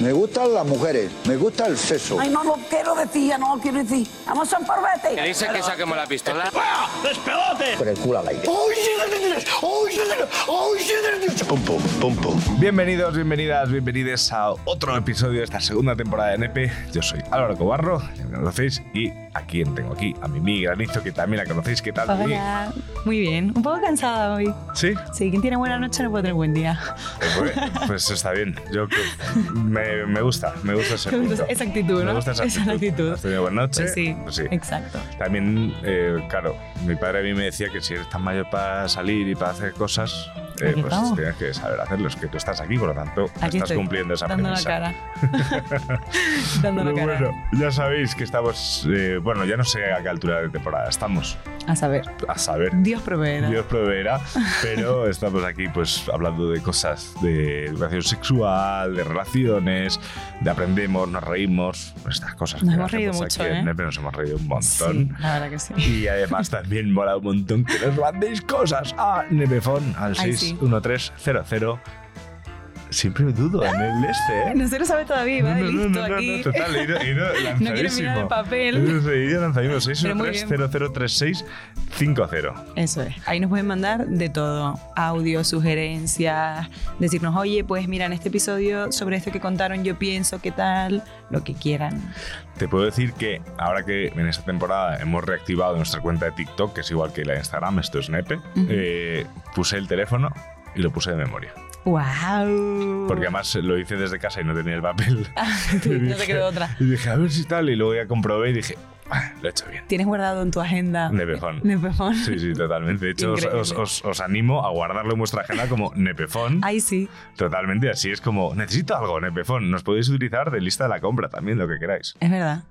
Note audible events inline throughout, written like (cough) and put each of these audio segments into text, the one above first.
Me gustan las mujeres, me gusta el sexo. Ay, no lo quiero decir, ya no lo quiero decir. Vamos a un Que parvete. dice que saquemos la pistola. Con el culo al aire. Pum, pum, pum, pum. Bienvenidos, bienvenidas, bienvenidos a otro episodio de esta segunda temporada de NP. Yo soy Álvaro Cobarro, ya me conocéis, y a quién tengo aquí, a Mimi Granizo, que también la conocéis. ¿Qué tal, Mimi? Hola, muy bien. Un poco cansada hoy. ¿Sí? Sí, quien tiene buena noche no puede tener buen día. Pues, pues está bien. Yo me, me gusta, me gusta ese (laughs) punto. esa actitud, ¿no? Me gusta esa Esa actitud. actitud. ¿Has tenido buena noche? Pues sí, Pues sí. exacto. También, eh, claro, mi padre a mí me decía que si eres tan mayor para salir y para hacer cosas, eh, pues estamos. tienes que saber hacerlos, que tú estás aquí, por lo tanto, Aquí estás estoy, cumpliendo esa dando la premisa. cara. (laughs) dando la cara. bueno, ya sabéis que estamos, eh, bueno, ya no sé a qué altura de temporada estamos, A saber, a saber. Dios proveerá. Dios proveerá, pero (laughs) estamos aquí pues hablando de cosas de educación sexual, de relaciones, de aprendemos, nos reímos, estas cosas. Nos que hemos reído mucho, aquí ¿eh? Nepe, nos hemos reído un montón. Sí, la verdad que sí. Y además (laughs) también mola un montón que nos mandéis cosas a Nepefon al Ay, sí. 61300. Siempre dudo en el este, ¿eh? No se lo sabe todavía, de No, no, listo no, no, aquí. no, total, he ido, he ido (laughs) No quiere mirar el papel. He ido lanzadísimo. Pero muy bien. 613003650. Eso es. Ahí nos pueden mandar de todo. Audio, sugerencias, decirnos, oye, pues mira, en este episodio sobre esto que contaron yo pienso, ¿qué tal? Lo que quieran. Te puedo decir que ahora que en esta temporada hemos reactivado nuestra cuenta de TikTok, que es igual que la de Instagram, esto es Nepe, eh, puse el teléfono y lo puse de memoria. ¡Wow! Porque además lo hice desde casa y no tenía el papel. (laughs) no te quedó otra. Y dije, a ver si tal. Y luego ya comprobé y dije, "Ah, lo he hecho bien. ¿Tienes guardado en tu agenda? Nepefon. Nepefon. Sí, sí, totalmente. De hecho, os, os- os- animo a guardarlo en vuestra agenda como Nepefon. Ay, sí. Totalmente. Así es como, necesito algo, Nepefon. Nos podéis utilizar de lista de la compra también, lo que queráis. Es verdad.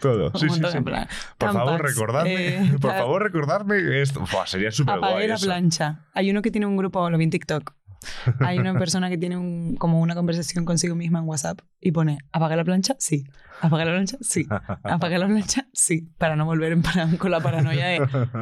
Todo. Sí, sí, sí. plan, Por favor, Tampax, recordadme. eh, (laughs) por favor, recordadme esto. Buah, sería súper guay la plancha. Hay uno que tiene un grupo, lo vi en TikTok. Hay una persona que tiene un, como una conversación consigo misma en WhatsApp y pone, ¿apaga la plancha? Sí. ¿Apaga la plancha? Sí. (laughs) ¿Apaga la plancha? Sí. Para no volver en con la paranoia de,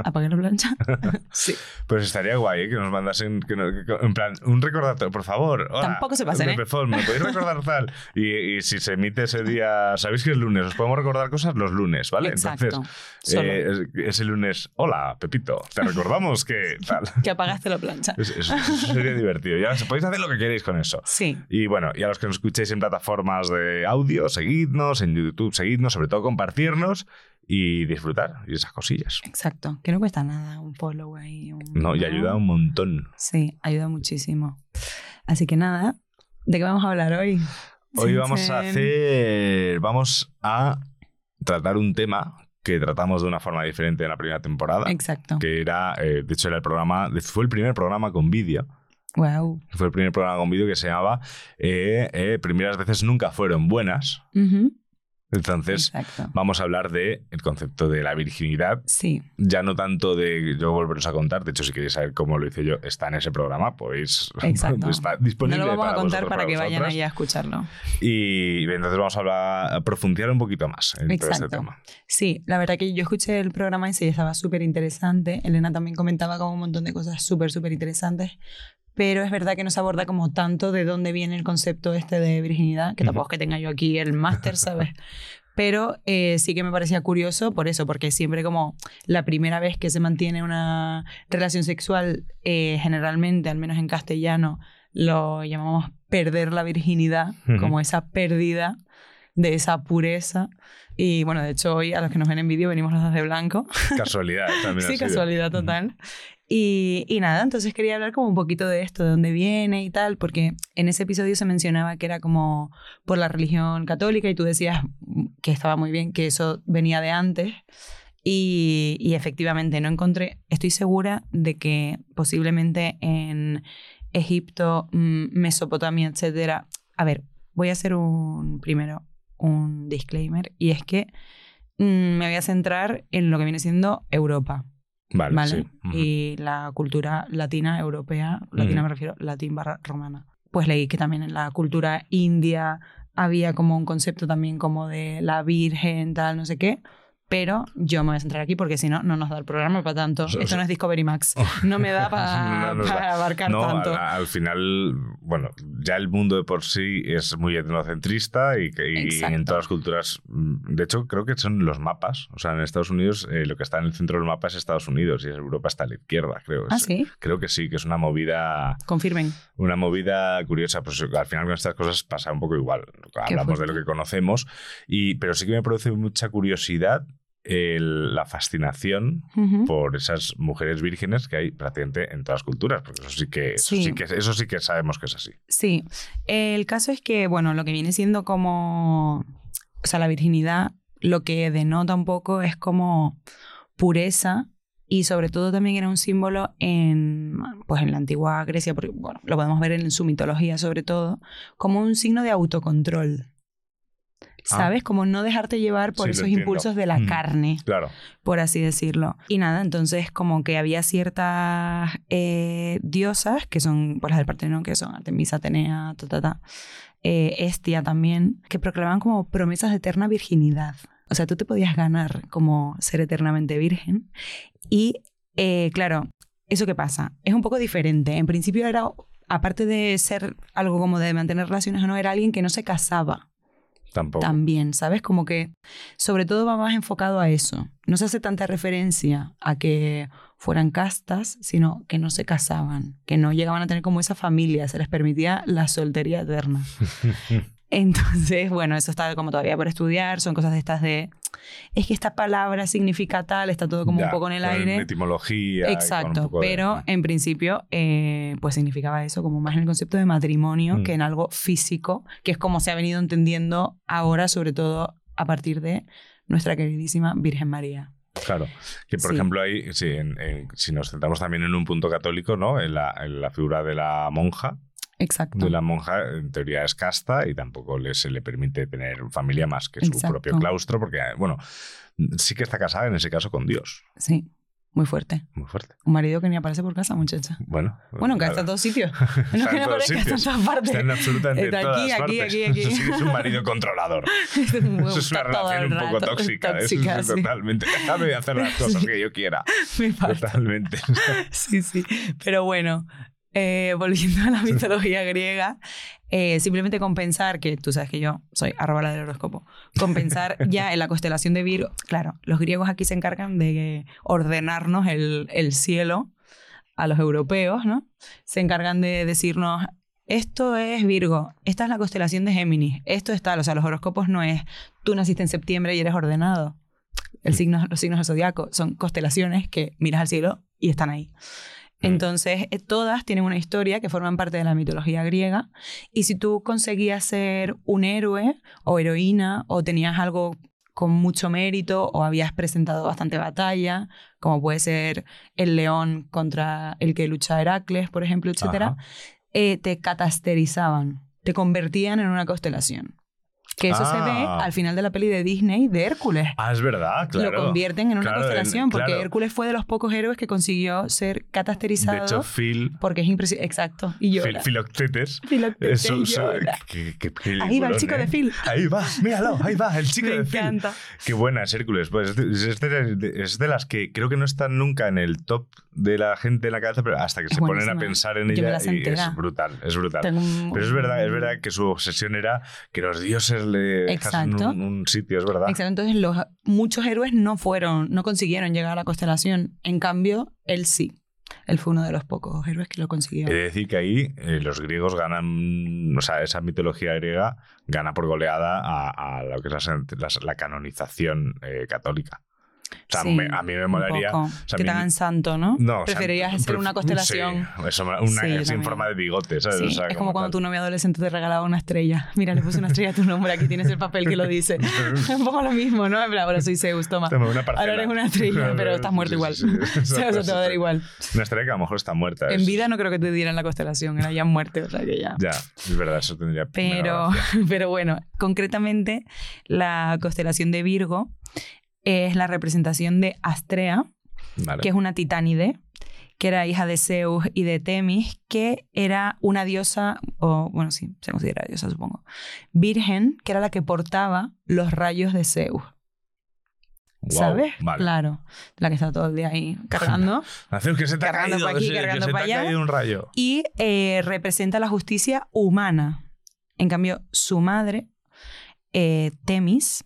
¿apaga la plancha? (laughs) sí. Pues estaría guay ¿eh? que nos mandasen, que nos- que- en plan, un recordatorio, por favor. Hola, Tampoco se pasen, ¿eh? ¿me podéis recordar (laughs) tal? Y, y si se emite ese día, sabéis que es lunes, os podemos recordar cosas los lunes, ¿vale? Exacto. Entonces, eh, es- ese lunes, hola, Pepito, te recordamos que tal. Que apagaste la plancha. Es- es- eso sería divertido. Ya podéis hacer lo que queréis con eso. Sí. Y bueno, y a los que nos escuchéis en plataformas de audio, seguidnos, en YouTube, seguidnos, sobre todo compartirnos y disfrutar y esas cosillas. Exacto. Que no cuesta nada un follow ahí. un- No, y ayuda un montón. Sí, ayuda muchísimo. Así que nada, ¿de qué vamos a hablar hoy? Hoy vamos a hacer. Vamos a tratar un tema que tratamos de una forma diferente en la primera temporada. Exacto. Que era, eh, de hecho, era el programa. Fue el primer programa con vídeo. Wow. Fue el primer programa con vídeo que se llamaba eh, eh, Primeras veces nunca fueron buenas. Ujú, Entonces, Exacto. vamos a hablar del el concepto de la virginidad. Sí, Ya no tanto de yo volveros a contar. De hecho, si queréis saber cómo lo hice yo, está en ese programa. Podéis. (laughs) Exacto. está no disponible. lo vamos para a contar vosotros, para que vayan allá a escucharlo. Y entonces vamos a, hablar, a profundizar un poquito más en todo este Exacto. tema. Sí, la verdad que yo escuché el programa ese y estaba súper interesante. Elena también comentaba como un montón de cosas súper, súper interesantes. Pero es verdad que no se aborda como tanto de dónde viene el concepto este de virginidad, que tampoco es que tenga yo aquí el máster, ¿sabes? (laughs) Pero eh, sí que me parecía curioso por eso, porque siempre como la primera vez que se mantiene una relación sexual, eh, generalmente, al menos en castellano, lo llamamos perder la virginidad, como esa pérdida de esa pureza. Y bueno, de hecho hoy a los que nos ven en vídeo venimos los dos de blanco. Casualidad también. (laughs) sí, casualidad total. Y, nada, entonces quería hablar como un poquito de esto, de dónde viene y tal, porque en ese episodio se mencionaba que era como por la religión católica y tú decías que estaba muy bien, que eso venía de antes. Y, y efectivamente no encontré, estoy segura de que posiblemente en Egipto, mm, Mesopotamia, etcétera, a ver, voy a hacer un, primero, un disclaimer, y es que mm, me voy a centrar en lo que viene siendo Europa. Vale, ¿Vale? sí. Y la cultura latina, europea, latina Ujú. me refiero, latín barra romana. Pues leí que también en la cultura india había como un concepto también como de la virgen, tal, no sé qué. Pero yo me voy a centrar aquí porque si no, no nos da el programa para tanto. O (laughs) sea, Esto no es Discovery Max. No me da (laughs) para, No abarcar No, tanto. al, al final, bueno, ya el mundo de por sí es muy etnocentrista y, y en todas las culturas, mm, de hecho, creo que son los mapas. O sea, en Estados Unidos, eh, lo que está en el centro del mapa es Estados Unidos y Europa está a la izquierda, creo. Ah, Es- sí. Creo que sí, que es una movida, Confirmen. una movida curiosa. Pues al final con estas cosas pasa un poco igual. Hablamos de lo que conocemos, y, pero sí que me produce mucha curiosidad el- la fascinación por esas mujeres vírgenes que hay prácticamente en todas las culturas, porque eso sí que, eso Sí. sí que, eso sí que sabemos que es así. Sí, el caso es que, bueno, lo que viene siendo como, o sea, la virginidad, lo que denota un poco es como pureza y sobre todo también era un símbolo en, pues en la antigua Grecia, porque, bueno, lo podemos ver en su mitología sobre todo, como un signo de autocontrol. ¿Sabes? Como no dejarte llevar por Ah. Sí, esos impulsos de la Mm. carne Claro. por así decirlo. Y nada, entonces como que había ciertas eh, diosas, que son, pues las del Partenón, que son Artemisa, Atenea, ta, ta, ta, eh, Estia también, que proclamaban como promesas de eterna virginidad. O sea, tú te podías ganar como ser eternamente virgen. Y eh, claro, ¿eso qué pasa? Es un poco diferente. En principio era, aparte de ser algo como de mantener relaciones o no, era alguien que no se casaba Tampoco. también, ¿sabes? Como que sobre todo va más enfocado a eso. No se hace tanta referencia a que fueran castas, sino que no se casaban, que no llegaban a tener como esa familia, se les permitía la soltería eterna. (laughs) Entonces, bueno, eso está como todavía por estudiar, son cosas de estas de, es que esta palabra significa tal, está todo como Ya, un poco en el aire. etimología. Exacto, de- pero en principio eh, pues significaba eso, como más en el concepto de matrimonio Mm. que en algo físico, que es como se ha venido entendiendo ahora, sobre todo a partir de nuestra queridísima Virgen María. Claro. Que por Sí. ejemplo ahí, sí, en- en- si nos centramos también en un punto católico, ¿no? En la, en la figura de la monja. Exacto. De la monja, en teoría, es casta y tampoco le, se le permite tener familia más que su Exacto. propio claustro, porque, bueno, sí que está casada en ese caso con Dios. Sí, muy fuerte. Muy fuerte. Un marido que ni aparece por casa, muchacha. Bueno. Bueno, que claro. está en todos sitios. (laughs) No que no todos aparezca, está en todas partes. Está en absolutamente Está todas aquí, aquí, partes. aquí, aquí. Eso (laughs) sí es un marido controlador. (laughs) Eso es una relación el un poco rato tóxica. eso tóxica, es sí. totalmente. Déjame hacer las cosas Sí. que yo quiera. Me. Totalmente. Sí, sí. Pero bueno, eh, (laughs) volviendo a la mitología griega, eh, simplemente compensar, que tú sabes que yo soy arroba la del horóscopo, compensar (laughs) ya en la constelación de Virgo. Claro, los griegos aquí se encargan de ordenarnos el, el cielo a los europeos, ¿no? Se encargan de decirnos. Esto es Virgo, esta es la constelación de Géminis, esto es tal, o sea, los horóscopos no es tú naciste en septiembre y eres ordenado. El signo, los signos del zodiaco son constelaciones que miras al cielo y están ahí. Entonces, eh, todas tienen una historia que forman parte de la mitología griega. Y si tú conseguías ser un héroe o heroína o tenías algo con mucho mérito o habías presentado bastante batalla, como puede ser el león contra el que lucha Heracles, por ejemplo, etcétera, Ajá. eh, te catasterizaban, te convertían en una constelación. Que eso se ve Ah. al final de la peli de Disney de Hércules Ah, es verdad, claro. lo convierten en una Claro, constelación, en- porque claro. Hércules fue de los pocos héroes que consiguió ser catasterizado. De hecho, Phil, porque es impresionante. Exacto. Y Phil llora. Filoctetes. Filoctetes (laughs) eso- llora. qué- qué Ahí va el chico ¿eh? de Phil. Ahí va, míralo, ahí va, el (laughs) chico Me de Phil. encanta. Qué buena es Hércules. Pues es de, es de- es de las que creo que no están nunca en el top de la gente en la cabeza, pero hasta que Es se ponen a buenísima. pensar en Yo ella y es brutal, es brutal. Tengo Pero es verdad, es verdad que su obsesión era que los dioses Exacto. un, un sitio, es verdad. Exacto. Entonces, los, muchos héroes no fueron, no consiguieron llegar a la constelación. En cambio, él sí. Él fue uno de los pocos héroes que lo consiguió. De decir que ahí eh, los griegos ganan, o sea, esa mitología griega gana por goleada a, a lo que es la, la- la canonización eh, católica. O sea, Sí, me- a mí me molaría. poco. o sea, que te hagan santo, ¿no? No, Preferirías hacer pref- una constelación. Sí, eso, una Sí, también. forma de bigote, ¿sabes? Sí, O sea, es como cuando tal. tu novio adolescente te regalaba una estrella. (laughs) Mira, le puse una estrella a tu nombre, aquí tienes el papel que lo dice. (laughs) un poco lo mismo, ¿no? En plan, ahora soy Zeus, toma. Ahora eres una estrella, (laughs) pero estás muerto igual. o sea, eso te va a dar igual. Una estrella que a lo mejor está muerta. En es- vida no creo que te dieran la constelación, era ya muerte, o sea que ya. Ya, es verdad, eso tendría. Pero, pero bueno, concretamente la constelación de Virgo es la representación de Astrea, Vale. que es una titánide, que era hija de Zeus y de Temis, que era una diosa, o bueno, sí, se considera diosa, supongo, virgen, que era la que portaba los rayos de Zeus. ¿Sabes? Vale. Claro, la que está todo el día ahí cargando. (laughs) Que se te ha Cargando caído, pa' aquí, sí, que cargando se pa' te ha allá. caído un rayo. y eh, representa la justicia humana. En cambio, su madre, eh, Temis,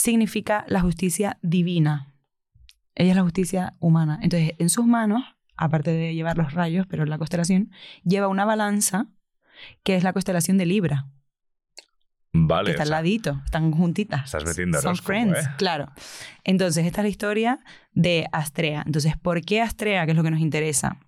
significa la justicia divina. Ella es la justicia humana. Entonces, en sus manos, aparte de llevar los rayos, pero en la constelación, lleva una balanza que es la constelación de Libra, Vale. que está o al ladito, están juntitas. Estás metiendo Son friends, ¿eh? claro. Entonces, esta es la historia de Astrea. Entonces, ¿por qué Astrea, que es lo que nos interesa?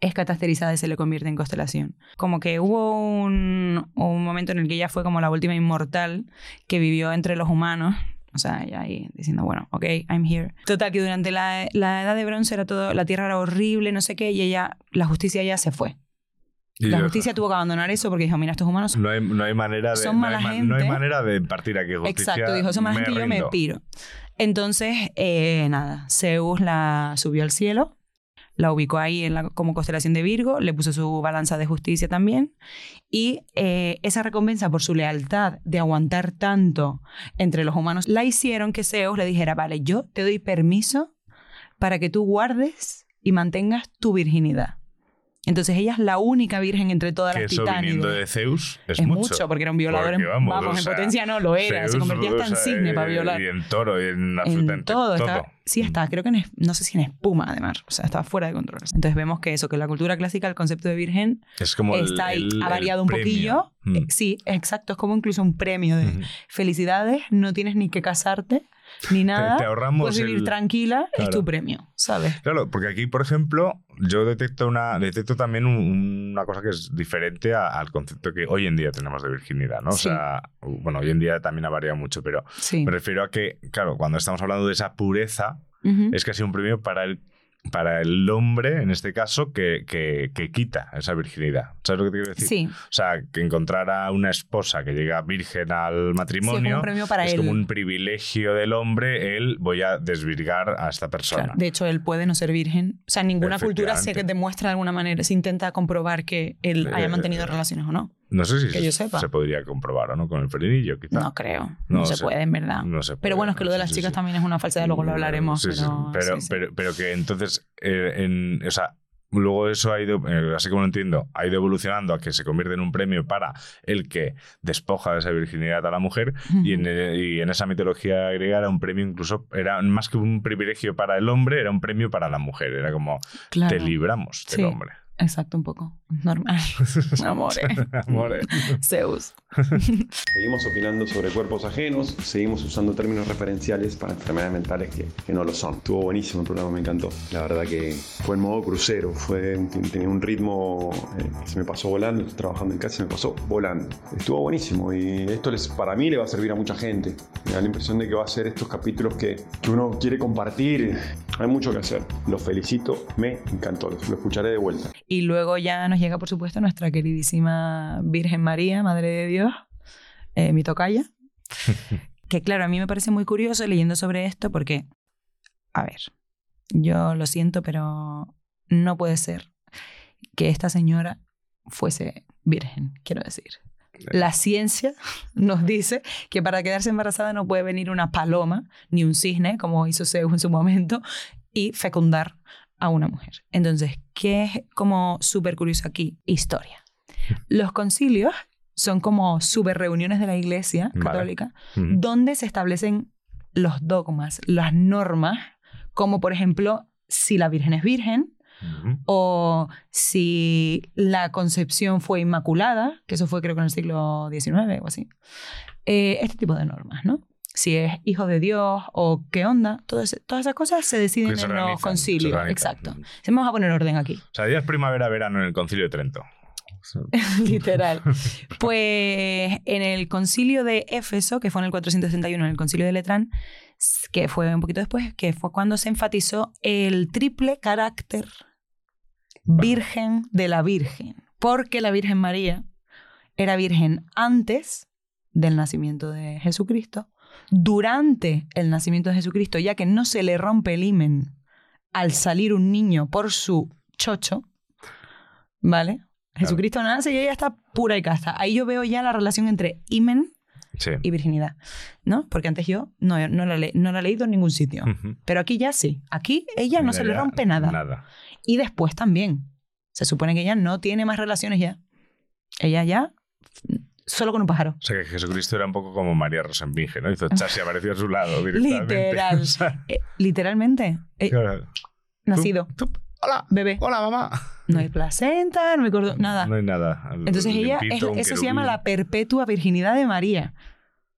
Es catasterizada y se le convierte en constelación. Como que hubo un, un momento en el que ella fue como la última inmortal que vivió entre los humanos. O sea, ella ahí diciendo, bueno, ok, I'm here. Total, que durante la, la edad de bronce era todo, la tierra era horrible, no sé qué, y ella, la justicia ya se fue. Y La justicia tuvo que abandonar eso porque dijo, mira, estos humanos No hay, no hay manera de. Son no, hay mala ma- no hay manera de partir aquí. Justicia, Exacto, dijo, son mala gente y yo me rindo". piro. Entonces, eh, nada, Zeus la subió al cielo, la ubicó ahí en como constelación de Virgo, le puso su balanza de justicia también, y eh, esa recompensa por su lealtad de aguantar tanto entre los humanos, la hicieron que Zeus le dijera, vale, yo te doy permiso para que tú guardes y mantengas tu virginidad. Entonces ella es la única virgen entre todas Que las eso titánides. viniendo de Zeus es, Es mucho, porque era un violador. en- Porque, vamos, en sea, potencia no lo era. se convertía hasta en cisne para violar. Y en toro, y en En absolutamente todo. todo. Sí, estaba, creo que en, no sé si en espuma, además. O sea, estaba fuera de control. Entonces vemos que eso, que la cultura clásica, el concepto de virgen, Es como el- está ahí. el- ha el variado un poquillo. Mm. Eh, Sí, exacto. Es como incluso un premio de felicidades. No tienes ni que casarte, (laughs) ni nada. te ahorramos Puedes vivir el- tranquila. Es tu premio, ¿sabes? Claro, porque aquí, por ejemplo, yo detecto una detecto también un- una cosa que es diferente a- al concepto que hoy en día tenemos de virginidad, ¿no? O sea, bueno, hoy en día también ha variado mucho, pero Sí. me refiero a que, claro, cuando estamos hablando de esa pureza, Ujú. es casi un premio para el para el hombre, en este caso, que, que, que quita esa virginidad. ¿Sabes lo que te quiero decir? Sí. O sea, que encontrar a una esposa que llega virgen al matrimonio Sí, es como un premio para es él. como un privilegio del hombre, el voy a desvirgar a esta persona. Claro. De hecho, él puede no ser virgen. O sea, ninguna cultura se demuestra de alguna manera, se intenta comprobar que él Eh, haya mantenido eh, relaciones o no. No sé si Que se, yo sepa. se podría comprobar o no con el frenillo, quizá. No creo. No, No se puede, en verdad. No se Pero bueno, es que lo de las sí, chicas sí. también es una falsedad, luego lo hablaremos. Pero, pero, pero- pero que entonces, eh, en, o sea, luego eso ha ido, eh, así como lo entiendo, ha ido evolucionando a que se convierte en un premio para el que despoja de esa virginidad a la mujer y, en, eh, y en esa mitología griega era un premio incluso, era más que un privilegio para el hombre, era un premio para la mujer, era como Claro. te libramos del Sí. hombre. Exacto, un poco. (laughs) Normal. (laughs) Amore. Amore. (laughs) Zeus. Seguimos opinando sobre cuerpos ajenos, seguimos usando términos referenciales para enfermedades mentales que, que no lo son. Estuvo buenísimo el programa, me encantó. La verdad que fue en modo crucero, fue, tenía un ritmo eh, que se me pasó volando, trabajando en casa, se me pasó volando. Estuvo buenísimo y esto les, para mí le va a servir a mucha gente. Me da la impresión de que va a ser estos capítulos que, que uno quiere compartir. Hay mucho que hacer. Los felicito, me encantó, lo escucharé de vuelta. Y luego ya nos llega, por supuesto, nuestra queridísima Virgen María, Madre de Dios, eh, mi tocaya. (laughs) que claro, a mí me parece muy curioso leyendo sobre esto porque, a ver, yo lo siento, pero no puede ser que esta señora fuese virgen, quiero decir. La ciencia (laughs) nos dice que para quedarse embarazada no puede venir una paloma ni un cisne, como hizo Zeus en su momento, y fecundar a una mujer. Entonces, ¿qué es como súper curioso aquí? Historia. Los concilios son como super reuniones de la iglesia católica Ujú. donde se establecen los dogmas, las normas, como por ejemplo, si la Virgen es virgen Ujú. o si la concepción fue inmaculada, que eso fue creo que en el siglo XIX o así. Eh, este tipo de normas, ¿no? Si es hijo de Dios o qué onda. Todo ese- todas esas cosas se deciden se en los concilios. Exacto. Se vamos a poner orden aquí. O sea, es primavera-verano en el concilio de Trento. (laughs) Literal. Pues en el concilio de Éfeso, que fue en el 461, en el concilio de Letrán, que fue un poquito después, que fue cuando se enfatizó el triple carácter virgen de la Virgen. Porque la Virgen María era virgen antes del nacimiento de Jesucristo, durante el nacimiento de Jesucristo, ya que no se le rompe el himen al salir un niño por su chocho, ¿vale? Jesucristo nace y ella está pura y casta. Ahí yo veo ya la relación entre himen Sí. y virginidad, ¿no? Porque antes yo no, no, la, le- no la he leído en ningún sitio. Pero aquí ya sí. Aquí ella no Mira, se le rompe nada. Nada. Y después también. Se supone que ella no tiene más relaciones ya. Ella ya solo con un pájaro. O sea, que Jesucristo era un poco como María Rosenbinge, ¿no? Hizo chas y apareció a su lado (laughs) directamente. Literal. (laughs) Eh, literalmente. eh, nacido. Hola. Bebé. Hola, mamá. No hay placenta, no hay cordón, nada. No hay nada. Entonces ella, es- Limpito, eso se llama la perpetua virginidad de María.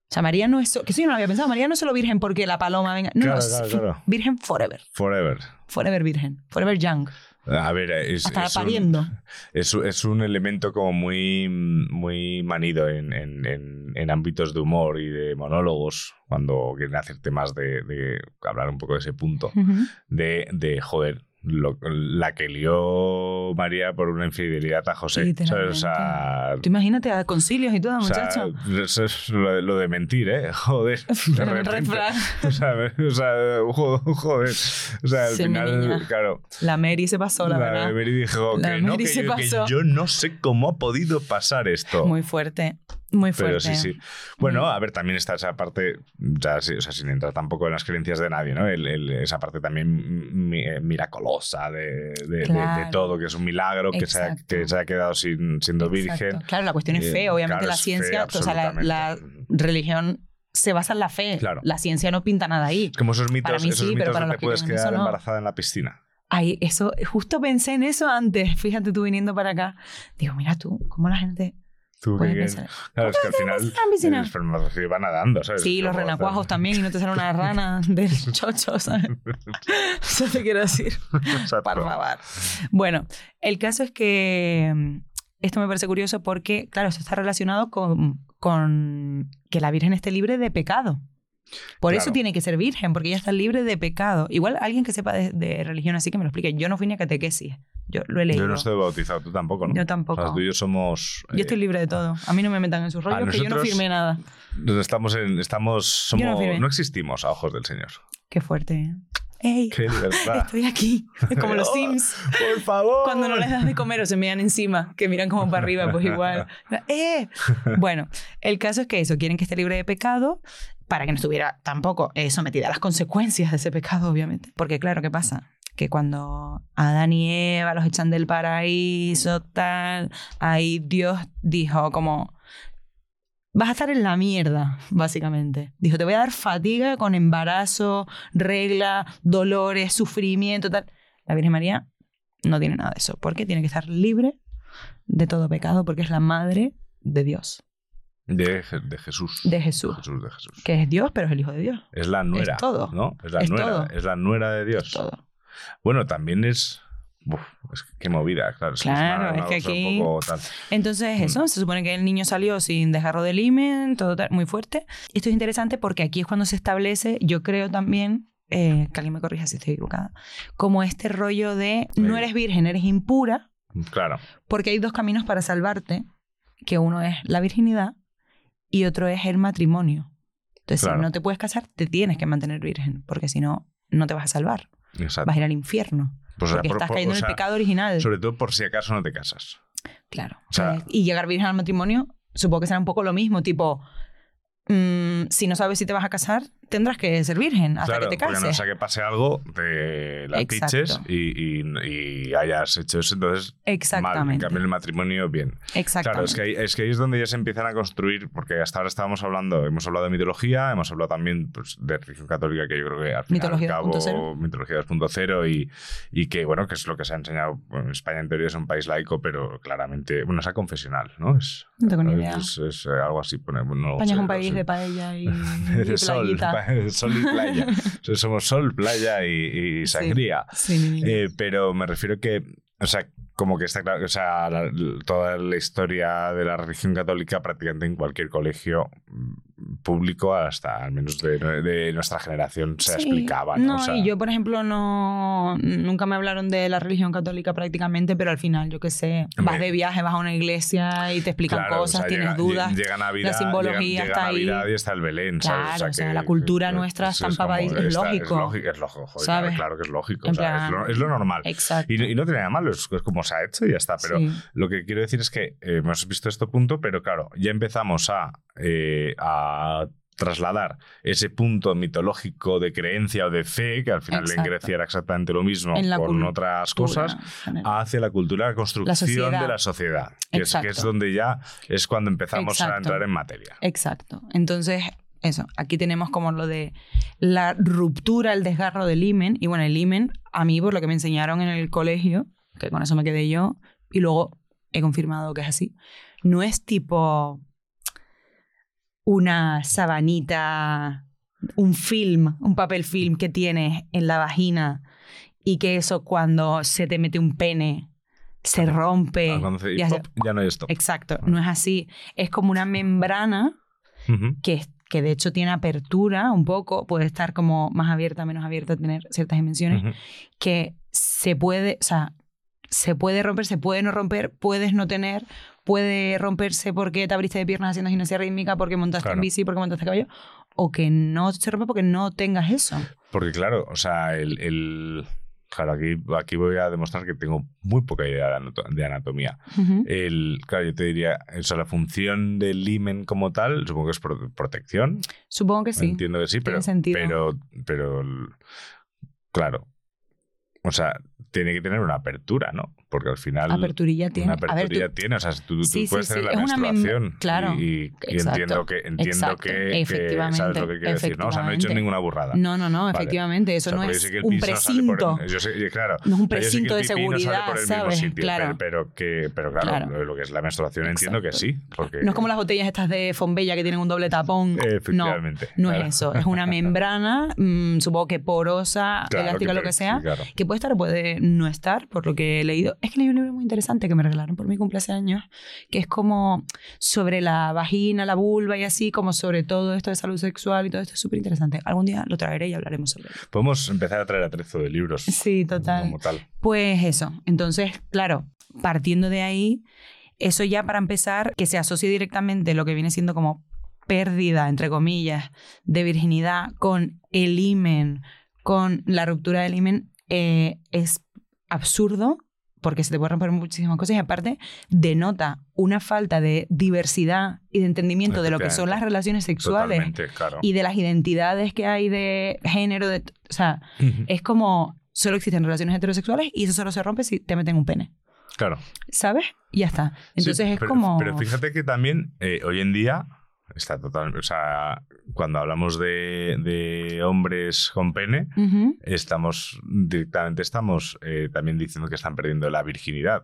O sea, María no es... so- que eso yo no lo había pensado. María no es solo virgen porque la paloma venga. No, Claro, no, claro, claro. virgen forever. Forever. Forever virgen. Forever young. A ver, es, Hasta es un- pariendo. es, un- es un elemento como muy, muy manido en, en- en- en ámbitos de humor y de monólogos, cuando quieren hacer temas de, de hablar un poco de ese punto, de, de joder, lo- la que lió María por una infidelidad a José. ¿sabes? O sea, Tú imagínate a concilios y todo, o sea, muchacho. eso es lo, lo de mentir, ¿eh? Joder. (laughs) de repente. O (laughs) sea, o sea, jo- joder. O sea, al Sí, final, claro. La Mary se pasó, la, La verdad. Mary dijo La que no, Mary que, se yo- que pasó. yo no sé cómo ha podido pasar esto. Muy fuerte. Muy fuerte. Pero sí, sí. Bueno, a ver, también está esa parte, ya, sí, o sea, sin entrar tampoco en las creencias de nadie, ¿no? El- el- esa parte también mi- eh, miraculosa de, de- de- Claro. de todo, que es un milagro, que se, ha, que se ha quedado sin, siendo Exacto. virgen. Claro, la cuestión es Eh, fe. Obviamente claro, la es fe, ciencia, o sea, la, la religión se basa en la fe. Claro. La ciencia no pinta nada ahí. Como esos mitos, Para mí esos sí, pero mitos para de los te puedes quedar no. embarazada en la piscina. Ay, eso, justo pensé en eso antes. Fíjate tú viniendo para acá. Digo, mira tú, cómo la gente Tú puede que- pensar. claro, es que al final en la piscina? el espermatozoide va nadando, ¿sabes? Sí, los renacuajos también, y no te sale una rana (laughs) del chocho, ¿sabes? (laughs) Eso te quiero decir. Por favor. Bueno, el caso es que mm, esto me parece curioso porque, claro, esto está relacionado con, con que la Virgen esté libre de pecado. Por eso tiene que ser virgen, porque ella está libre de pecado. Igual alguien que sepa de, de religión así que me lo explique. Yo no fui ni a catequesis. Yo lo he leído. Yo no estoy bautizado, tú tampoco, ¿no? Yo tampoco. O sea, tú y yo somos... Yo estoy eh, libre de todo. A mí no me metan en sus rollos, que yo no firmé nada. Estamos en, estamos, no somos, firmé. no existimos a ojos del Señor. Qué fuerte. ¿eh? ¡Ey! Qué libertad. Estoy aquí. Como los (laughs) Sims. Por favor. Cuando no les das de comer o se mean encima, que miran como para arriba, pues igual. (laughs) ¡Eh! Bueno, el caso es que eso, quieren que esté libre de pecado para que no estuviera tampoco eh, sometida a las consecuencias de ese pecado, obviamente. Porque claro, ¿qué pasa? Que cuando Adán y Eva los echan del paraíso, tal, ahí Dios dijo como... Vas a estar en la mierda, básicamente. Dijo, te voy a dar fatiga con embarazo, regla, dolores, sufrimiento, tal. La Virgen María no tiene nada de eso. porque Tiene que estar libre de todo pecado porque es la madre de Dios, De, de Jesús. de Jesús. Jesús, de Jesús. Que es Dios, pero es el hijo de Dios. Es la nuera. Es todo. ¿no? Es la Es nuera. todo. Es la nuera de Dios. Todo. Bueno, también es. Uf, es que qué movida, claro. Claro, una- es que cosa un aquí- poco tal. Entonces, Mm. eso, se supone que el niño salió sin desgarro del himen, todo tal, muy fuerte. Esto es interesante porque aquí es cuando se establece, yo creo también, eh, que alguien me corrija si estoy equivocada, como este rollo de no eres virgen, eres impura, Claro. porque hay dos caminos para salvarte, que uno es la virginidad y otro es el matrimonio. Entonces, Claro. si no te puedes casar, te tienes que mantener virgen, porque si no, no te vas a salvar. Exacto. Vas a ir al infierno. Pues, o sea, porque por- estás por- cayendo o en el pecado original. Sobre todo por si acaso no te casas. Claro. O sea- y llegar virgen al matrimonio, supongo que será un poco lo mismo, tipo, mm, si no sabes si te vas a casar, tendrás que ser virgen hasta claro, que te porque cases. no sea que pase algo, te la piches y, y- y hayas hecho eso, entonces mal. En Exactamente. cambio, el matrimonio, bien. Exactamente. Claro, es que, ahí, es que ahí es donde ya se empiezan a construir, porque hasta ahora estábamos hablando, hemos hablado de mitología, hemos hablado también pues, de religión católica, que yo creo que al final Mitología y al cabo, 2.0. mitología 2.0 y, y que, bueno, que es lo que se ha enseñado. Bueno, España en teoría es un país laico, pero claramente, bueno, es confesional, ¿no? Es, No tengo ni idea. Es, es, eh, algo así. pone- no España sé, es un no país sé. de paella y, (laughs) y sol, (laughs) sol y playa. (laughs) Somos sol, playa y, y sangría. Sí. Eh, pero me refiero que, o sea, como que está claro, o sea, la- toda la historia de la religión católica prácticamente en cualquier colegio público, hasta al menos de, de nuestra generación, se Sí. explicaba. No, O sea, y yo, por ejemplo, no nunca me hablaron de la religión católica prácticamente, pero al final, yo qué sé, vas de viaje, vas a una iglesia y te explican claro, cosas, o sea, tienes llega- dudas. Llega Navidad, la simbología llega, llega está ahí. Navidad y está el Belén, Claro, ¿sabes? o sea, que- la cultura que- nuestra es- está es empapadísima, es está- lógico. Es lógico, es lógico, joder, ¿Sabes? claro que es lógico. O sea, es, lo, es lo normal. Exacto. Y, no- y no tiene nada malo, es, es como se ha hecho y ya está. Pero Sí. lo que quiero decir es que eh, hemos visto este punto, pero claro, ya empezamos a, eh, a trasladar ese punto mitológico de creencia o de fe, que al final Exacto. en Grecia era exactamente lo mismo con otras cosas, hacia la cultura, la construcción de la sociedad. Que es, que es Exacto. donde ya es cuando empezamos a entrar en materia. Exacto. Entonces, eso, aquí tenemos como lo de la ruptura, el desgarro del imen. Y bueno, el imen, a mí, por lo que me enseñaron en el colegio, que con eso me quedé yo, y luego he confirmado que es así, no es tipo una sabanita, un film, un papel film que tienes en la vagina y que eso cuando se te mete un pene se rompe. Ah, Cuando hace y hace- pop, ya no hay esto. Exacto, no es así. Es como una membrana que, que de hecho tiene apertura un poco, puede estar como más abierta, menos abierta, tener ciertas dimensiones, que se puede, o sea, se puede romper, se puede no romper, puedes no tener, puede romperse porque te abriste de piernas haciendo gimnasia rítmica, porque montaste Claro. en bici, porque montaste caballo, o que no se rompe porque no tengas eso. Porque claro, o sea, el... el- Claro, aquí, aquí voy a demostrar que tengo muy poca idea de, anato- de anatomía. El, claro, yo te diría, o sea, la función del himen como tal, supongo que es pro- protección. Supongo que sí. Entiendo que sí, pero, pero, pero, claro, o sea, tiene que tener una apertura, ¿no? Porque al final Aperturilla tiene. una ver, aperturilla tú- tiene, o sea, tú, tú Sí, puedes sí, tener la menstruación claro, y, entiendo que entiendo exacto, que, que efectivamente, sabes lo que quiero decir, ¿no? O sea, no he dicho efectivamente. ninguna burrada. No, no, no, Vale. efectivamente, eso O sea, no es que un pis no precinto. yo sé- claro. No es un que precinto de no seguridad, mismo ¿sabes? sitio, Claro. pero, pero que, pero claro, Claro. Lo, que es la menstruación entiendo que sí. Porque, No es como las botellas estas de Fombella que tienen un doble tapón. Efectivamente, No, no claro. es eso. Es una membrana, mm, supongo que porosa, elástica, que lo que sea, que puede estar o puede no estar, por lo que he leído. Es que leí un libro muy interesante que me regalaron por mi cumpleaños, que es como sobre la vagina, la vulva y así, como sobre todo esto de salud sexual y todo esto es súper interesante. Algún día lo traeré y hablaremos sobre ello. Podemos empezar a traer atrezo de libros. Sí, total. Como tal. Pues eso. Entonces, claro, partiendo de ahí, eso ya para empezar, que se asocie directamente lo que viene siendo como pérdida, entre comillas, de virginidad con el imen, con la ruptura del imen, eh, es absurdo porque se te puede romper muchísimas cosas y aparte denota una falta de diversidad y de entendimiento de lo que son las relaciones sexuales claro. y de las identidades que hay de género, de, o sea, es como solo existen relaciones heterosexuales y eso solo se rompe si te meten un pene. Claro. ¿Sabes? Y ya está. Entonces Sí, es pero- como. Pero fíjate que también eh, hoy en día está total. O sea, cuando hablamos de, de hombres con pene, estamos directamente estamos eh, también diciendo que están perdiendo la virginidad.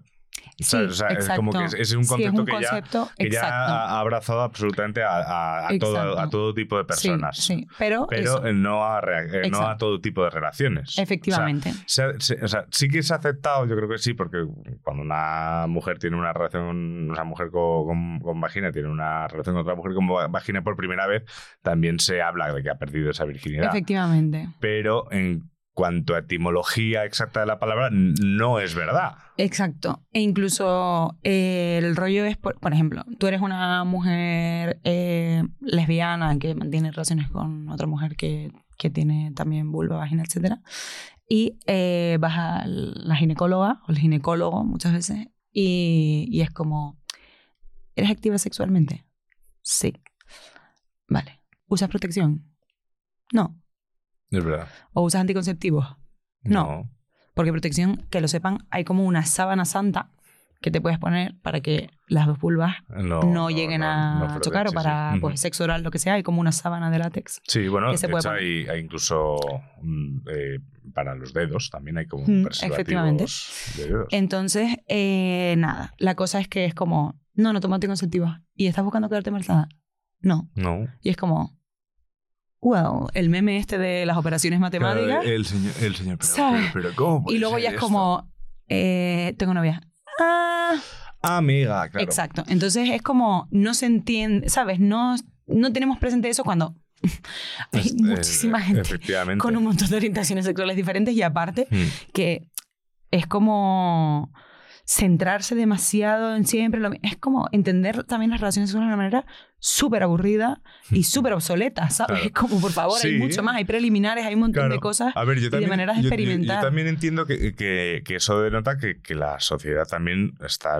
Sí, ¿Sabes? O sea, es como que es, es un Sí, concepto un que, ya, que ha abrazado absolutamente a, a- a todo, a todo tipo de personas. Sí. Pero, no a, eh, no a todo tipo de relaciones. O sea, efectivamente. se ha- se- o sea, sí que se ha aceptado, yo creo que sí, porque cuando una mujer tiene una relación, una mujer con, con- con vagina tiene una relación con otra mujer con va- vagina por primera vez, también se habla de que ha perdido esa virginidad. efectivamente. Pero en cuanto a etimología exacta de la palabra, no es verdad. Exacto. E incluso eh, el rollo es, por, por ejemplo, tú eres una mujer eh, lesbiana que mantiene relaciones con otra mujer que, que tiene también vulva, vagina, etc. Y eh, vas a la ginecóloga o el ginecólogo muchas veces y, y es como, ¿eres activa sexualmente? Sí. Vale. ¿Usas protección? No. Es verdad. ¿O usas anticonceptivos? No. Porque protección, que lo sepan, hay como una sábana santa que te puedes poner para que las dos vulvas No, no, lleguen a no chocar o para sí. pues, Ujú. sexo oral, lo que sea. Hay como una sábana de látex. Sí, bueno, que se de puede hay, hay incluso mm, eh, para los dedos también hay como Mm, preservativos efectivamente. de dedos. Entonces, eh, nada, la cosa es que es como, no, no toma anticonceptivos. ¿Y estás buscando quedarte embarazada? No. No. Y es como, wow, el meme este de las operaciones matemáticas. Claro, el señor, el señor, pero, ¿Sabes? pero, pero ¿cómo puede y luego ser ya es esto? como, eh, tengo novia. Ah, Amiga, claro. exacto. Entonces es como, no se entiende, ¿sabes? No, no tenemos presente eso cuando (laughs) hay Es- muchísima gente con un montón de orientaciones sexuales diferentes y aparte Mm. que es como centrarse demasiado en siempre lo Es como entender también las relaciones sexuales de una manera súper aburrida y (laughs) súper obsoleta, ¿sabes? Claro. (laughs) Como, por favor, hay Sí. mucho más, hay preliminares, hay un montón Claro. de cosas A ver, yo y también, de maneras yo- yo- experimentar. Yo, también entiendo que, que- que eso denota que, que la sociedad también está.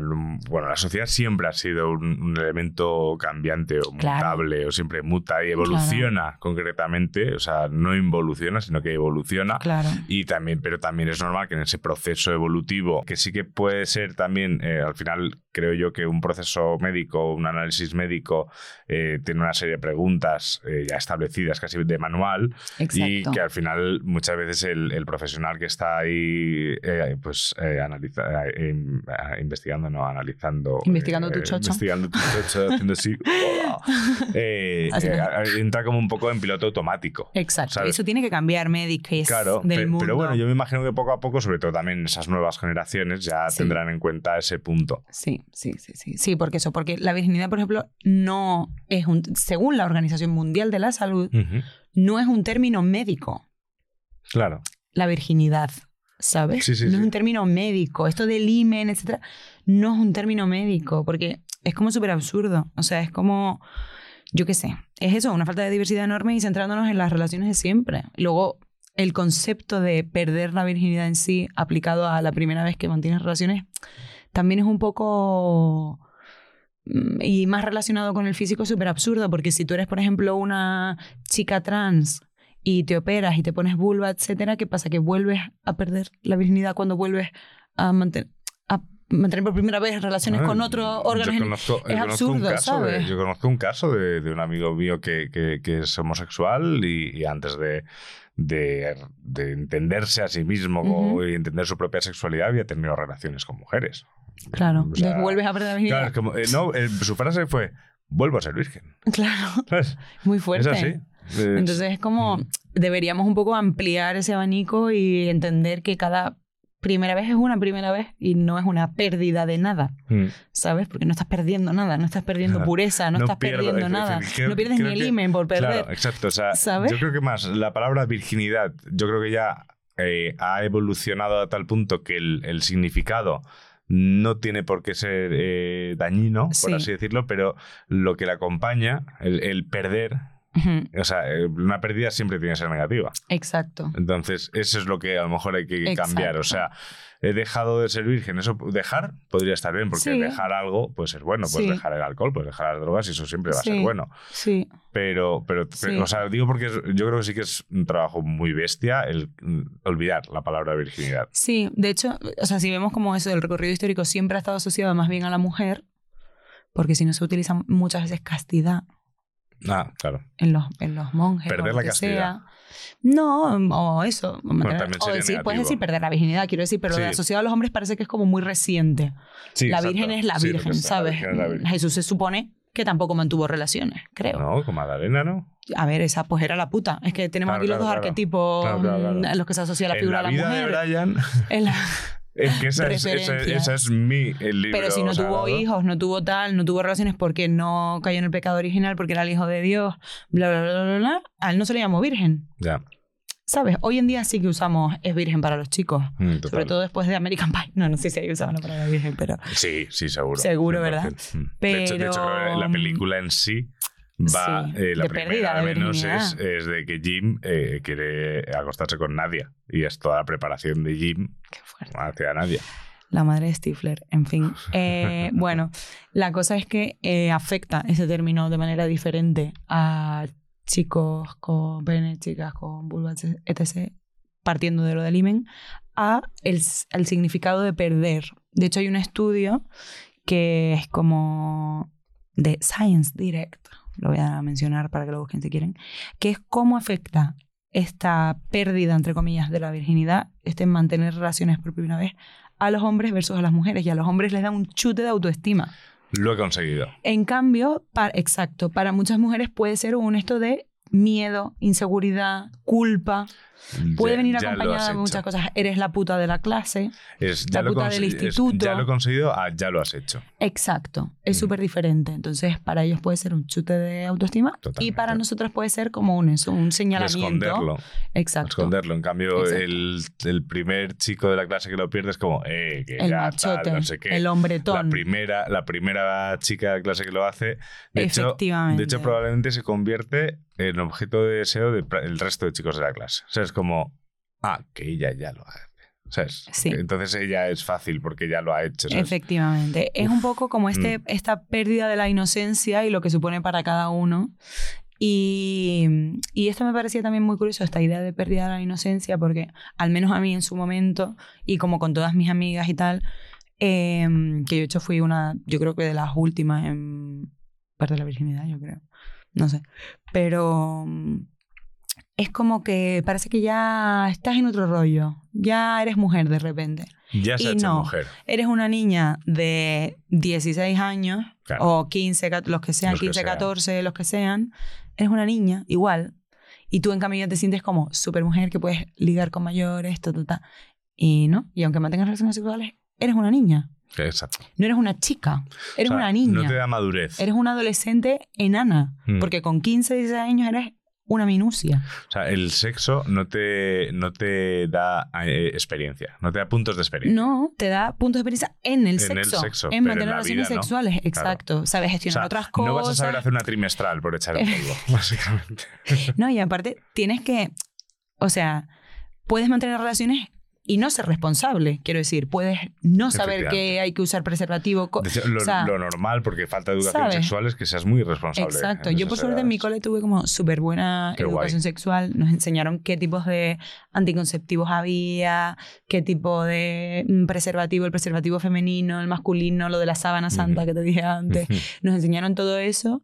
Bueno, la sociedad siempre ha sido un, un elemento cambiante o Claro. mutable o siempre muta y evoluciona concretamente. O sea, no involuciona, sino que evoluciona. Claro. Y también, pero también es normal que en ese proceso evolutivo, que sí que puede ser también, eh, al final creo yo que un proceso médico, un análisis médico, eh, tiene una serie de preguntas eh, ya establecidas casi de manual y que al final muchas veces el, el profesional que está ahí eh, pues eh, analiza- in- investigando, no, analizando. Investigando tu chocho. Investigando tu chocho, haciendo así. (laughs) entra como un poco en piloto automático. Exacto. ¿sabes? Eso tiene que cambiar Medicare Claro, del pe- mundo. pero bueno, yo me imagino que poco a poco, sobre todo también esas nuevas generaciones, ya Sí. tendrán en cuenta ese punto. Sí, sí, sí, sí. Sí, porque eso, porque la virginidad, por ejemplo, no es un, según la Organización Mundial de la Salud, no es un término médico, Claro. la virginidad, ¿sabes? Sí, sí, no sí. es un término médico. Esto del imen, etcétera, no es un término médico, porque es como súper absurdo. O sea, es como, yo qué sé, es eso, una falta de diversidad enorme y centrándonos en las relaciones de siempre. Luego, el concepto de perder la virginidad en sí, aplicado a la primera vez que mantienes relaciones, también es un poco y más relacionado con el físico es súper absurdo, porque si tú eres, por ejemplo, una chica trans y te operas y te pones vulva, etcétera, ¿qué pasa? Que vuelves a perder la virginidad cuando vuelves a mantener, a mantener por primera vez relaciones Ah, con otro órgano. Yo conozco, es yo absurdo, de- ¿sabes? yo conozco un caso de, de un amigo mío que, que- que es homosexual y, y antes de, de, de entenderse a sí mismo y entender su propia sexualidad había tenido relaciones con mujeres. Claro, entonces vuelves a perder la Claro, virginidad. es como, eh, no, eh, su frase fue, vuelvo a ser virgen. Claro, ¿Sabes? muy fuerte. Es así. Es- Entonces es como, deberíamos un poco ampliar ese abanico y entender que cada primera vez es una primera vez y no es una pérdida de nada, Mm. ¿sabes? Porque no estás perdiendo nada, no estás perdiendo Claro. pureza, no, No estás pierdo, perdiendo es nada, creo- no pierdes ni el imen por perder. Claro, exacto. O sea, ¿Sabes? yo creo que más la palabra virginidad, yo creo que ya eh, ha evolucionado a tal punto que el, el significado no tiene por qué ser eh, dañino, por Sí. así decirlo, pero lo que le acompaña, el, el perder, o sea, eh, una pérdida siempre tiene que ser negativa. Exacto. Entonces, eso es lo que a lo mejor hay que Exacto. cambiar. O sea, he dejado de ser virgen. Eso dejar podría estar bien, porque Sí. dejar algo puede ser bueno. Puedes Sí. dejar el alcohol, puedes dejar las drogas y eso siempre va a Sí. ser bueno. Sí, Pero, pero, o sea, digo porque es- yo creo que sí que es un trabajo muy bestia el mm, olvidar la palabra virginidad. sí. De hecho, o sea, si vemos como eso, el recorrido histórico siempre ha estado asociado más bien a la mujer, porque si no se utiliza muchas veces castidad Ah, claro. en los, en los monjes. Perder la castidad. sea. No, o eso. mantener- o decir, puedes decir perder la virginidad, quiero decir, pero Sí. lo de asociado a los hombres parece que es como muy reciente. Sí, la virgen es la virgen, está, la ¿sabes? virgen es la virgen. Jesús se supone que tampoco mantuvo relaciones, creo. No, con Magdalena, ¿no? A ver, esa pues era la puta. Es que tenemos Claro, aquí los claro, dos claro. arquetipos claro. mm, los que se asocia la figura la de la vida mujer. de Brian, En la- (laughs) es que esa es, esa- es mi el libro Pero si no tuvo hijos, no tuvo tal, no tuvo relaciones porque no cayó en el pecado original, porque era el hijo de Dios, bla, bla, bla, bla, bla, a él no se le llamó virgen. Ya. ¿Sabes? Hoy en día sí que usamos es virgen para los chicos. Mm. Sobre todo después de American Pie. No, no sé si ahí usaban la palabra virgen, pero... Sí, sí, seguro. Seguro, ¿verdad? 100%. Mm. De, hecho, de hecho, Pero- la película en sí va. Sí, eh, la de primera, al menos, es, es de que Jim eh, quiere acostarse con Nadia. Y es toda la preparación de Jim hacia Nadia. La madre de Stifler, en fin. Eh, (laughs) bueno, la cosa es que eh, afecta ese término de manera diferente a chicos con pene, chicas con vulva, etc., partiendo de lo del imen, a el, al significado de perder. De hecho, hay un estudio que es como de Science Direct, lo voy a mencionar para que lo busquen si quieren, que es cómo afecta esta pérdida, entre comillas, de la virginidad, este mantener relaciones por primera vez, a los hombres versus a las mujeres. Y a los hombres les da un chute de autoestima. Lo he conseguido. En cambio, para, exacto, para muchas mujeres puede ser un esto de miedo, inseguridad, culpa. Puede Ya- venir acompañada de muchas hecho. cosas. Eres la puta de la clase. Es, la ya lo puta del es- instituto. ya lo he conseguido, ah, ya lo has hecho. Exacto. Es Mm. súper diferente. Entonces, para ellos puede ser un chute de autoestima. Y para nosotros puede ser como un, eso, un señalamiento. Esconderlo. Exacto. Esconderlo. En cambio, el, el primer chico de la clase que lo pierde es como, eh, que El ya machote, tal, no sé qué. el hombretón. La primera, la primera chica de clase que lo hace, de hecho, Efectivamente. de hecho probablemente se convierte en objeto de deseo del resto de chicos de la clase. O sea, es como, ah, que ella ya lo hace. ¿Sabes? Sí. Entonces ella es fácil porque ya lo ha hecho. ¿sabes? Efectivamente. Es Uf, un poco como este, mm. esta pérdida de la inocencia y lo que supone para cada uno. Y, y esto me parecía también muy curioso, esta idea de pérdida de la inocencia, porque al menos a mí en su momento, y como con todas mis amigas y tal, em, que yo de hecho fui una, yo creo que de las últimas en perder la virginidad, yo creo. No sé. Pero es como que parece que ya estás en otro rollo. Ya eres mujer de repente. Ya se y no. mujer. Eres una niña de 16 años Claro. o 15, cat- los que sean, Los que 15, sean. 14, los que sean. Eres una niña, igual. Y tú en cambio ya te sientes como super mujer que puedes ligar con mayores, ta, ta, ta. Y no, y aunque mantengas relaciones sexuales, eres una niña. Exacto. No eres una chica, eres O sea, una niña. No te da madurez. Eres una adolescente enana. Mm. Porque con 15, 16 años eres una minucia. O sea, el sexo no te, no te da eh, experiencia, no te da puntos de experiencia. No, te da puntos de experiencia en el En sexo. el sexo, en en mantener la relaciones vida no. sexuales. Exacto. Sabes O gestionar sea, otras cosas. no vas a saber hacer una trimestral por echar el polvo, (laughs) básicamente. No, y aparte tienes que, o sea, puedes mantener relaciones y no ser responsable. Quiero decir, puedes no saber que hay que usar preservativo. lo, o sea, lo normal, porque falta educación ¿sabes? sexual, es que seas muy responsable. Exacto. Yo por suerte en mi cole tuve como súper buena Qué educación guay. sexual. Nos enseñaron qué tipos de anticonceptivos había, qué tipo de mm, preservativo, el preservativo femenino, el masculino, lo de la sábana santa que te dije antes. Nos enseñaron todo eso,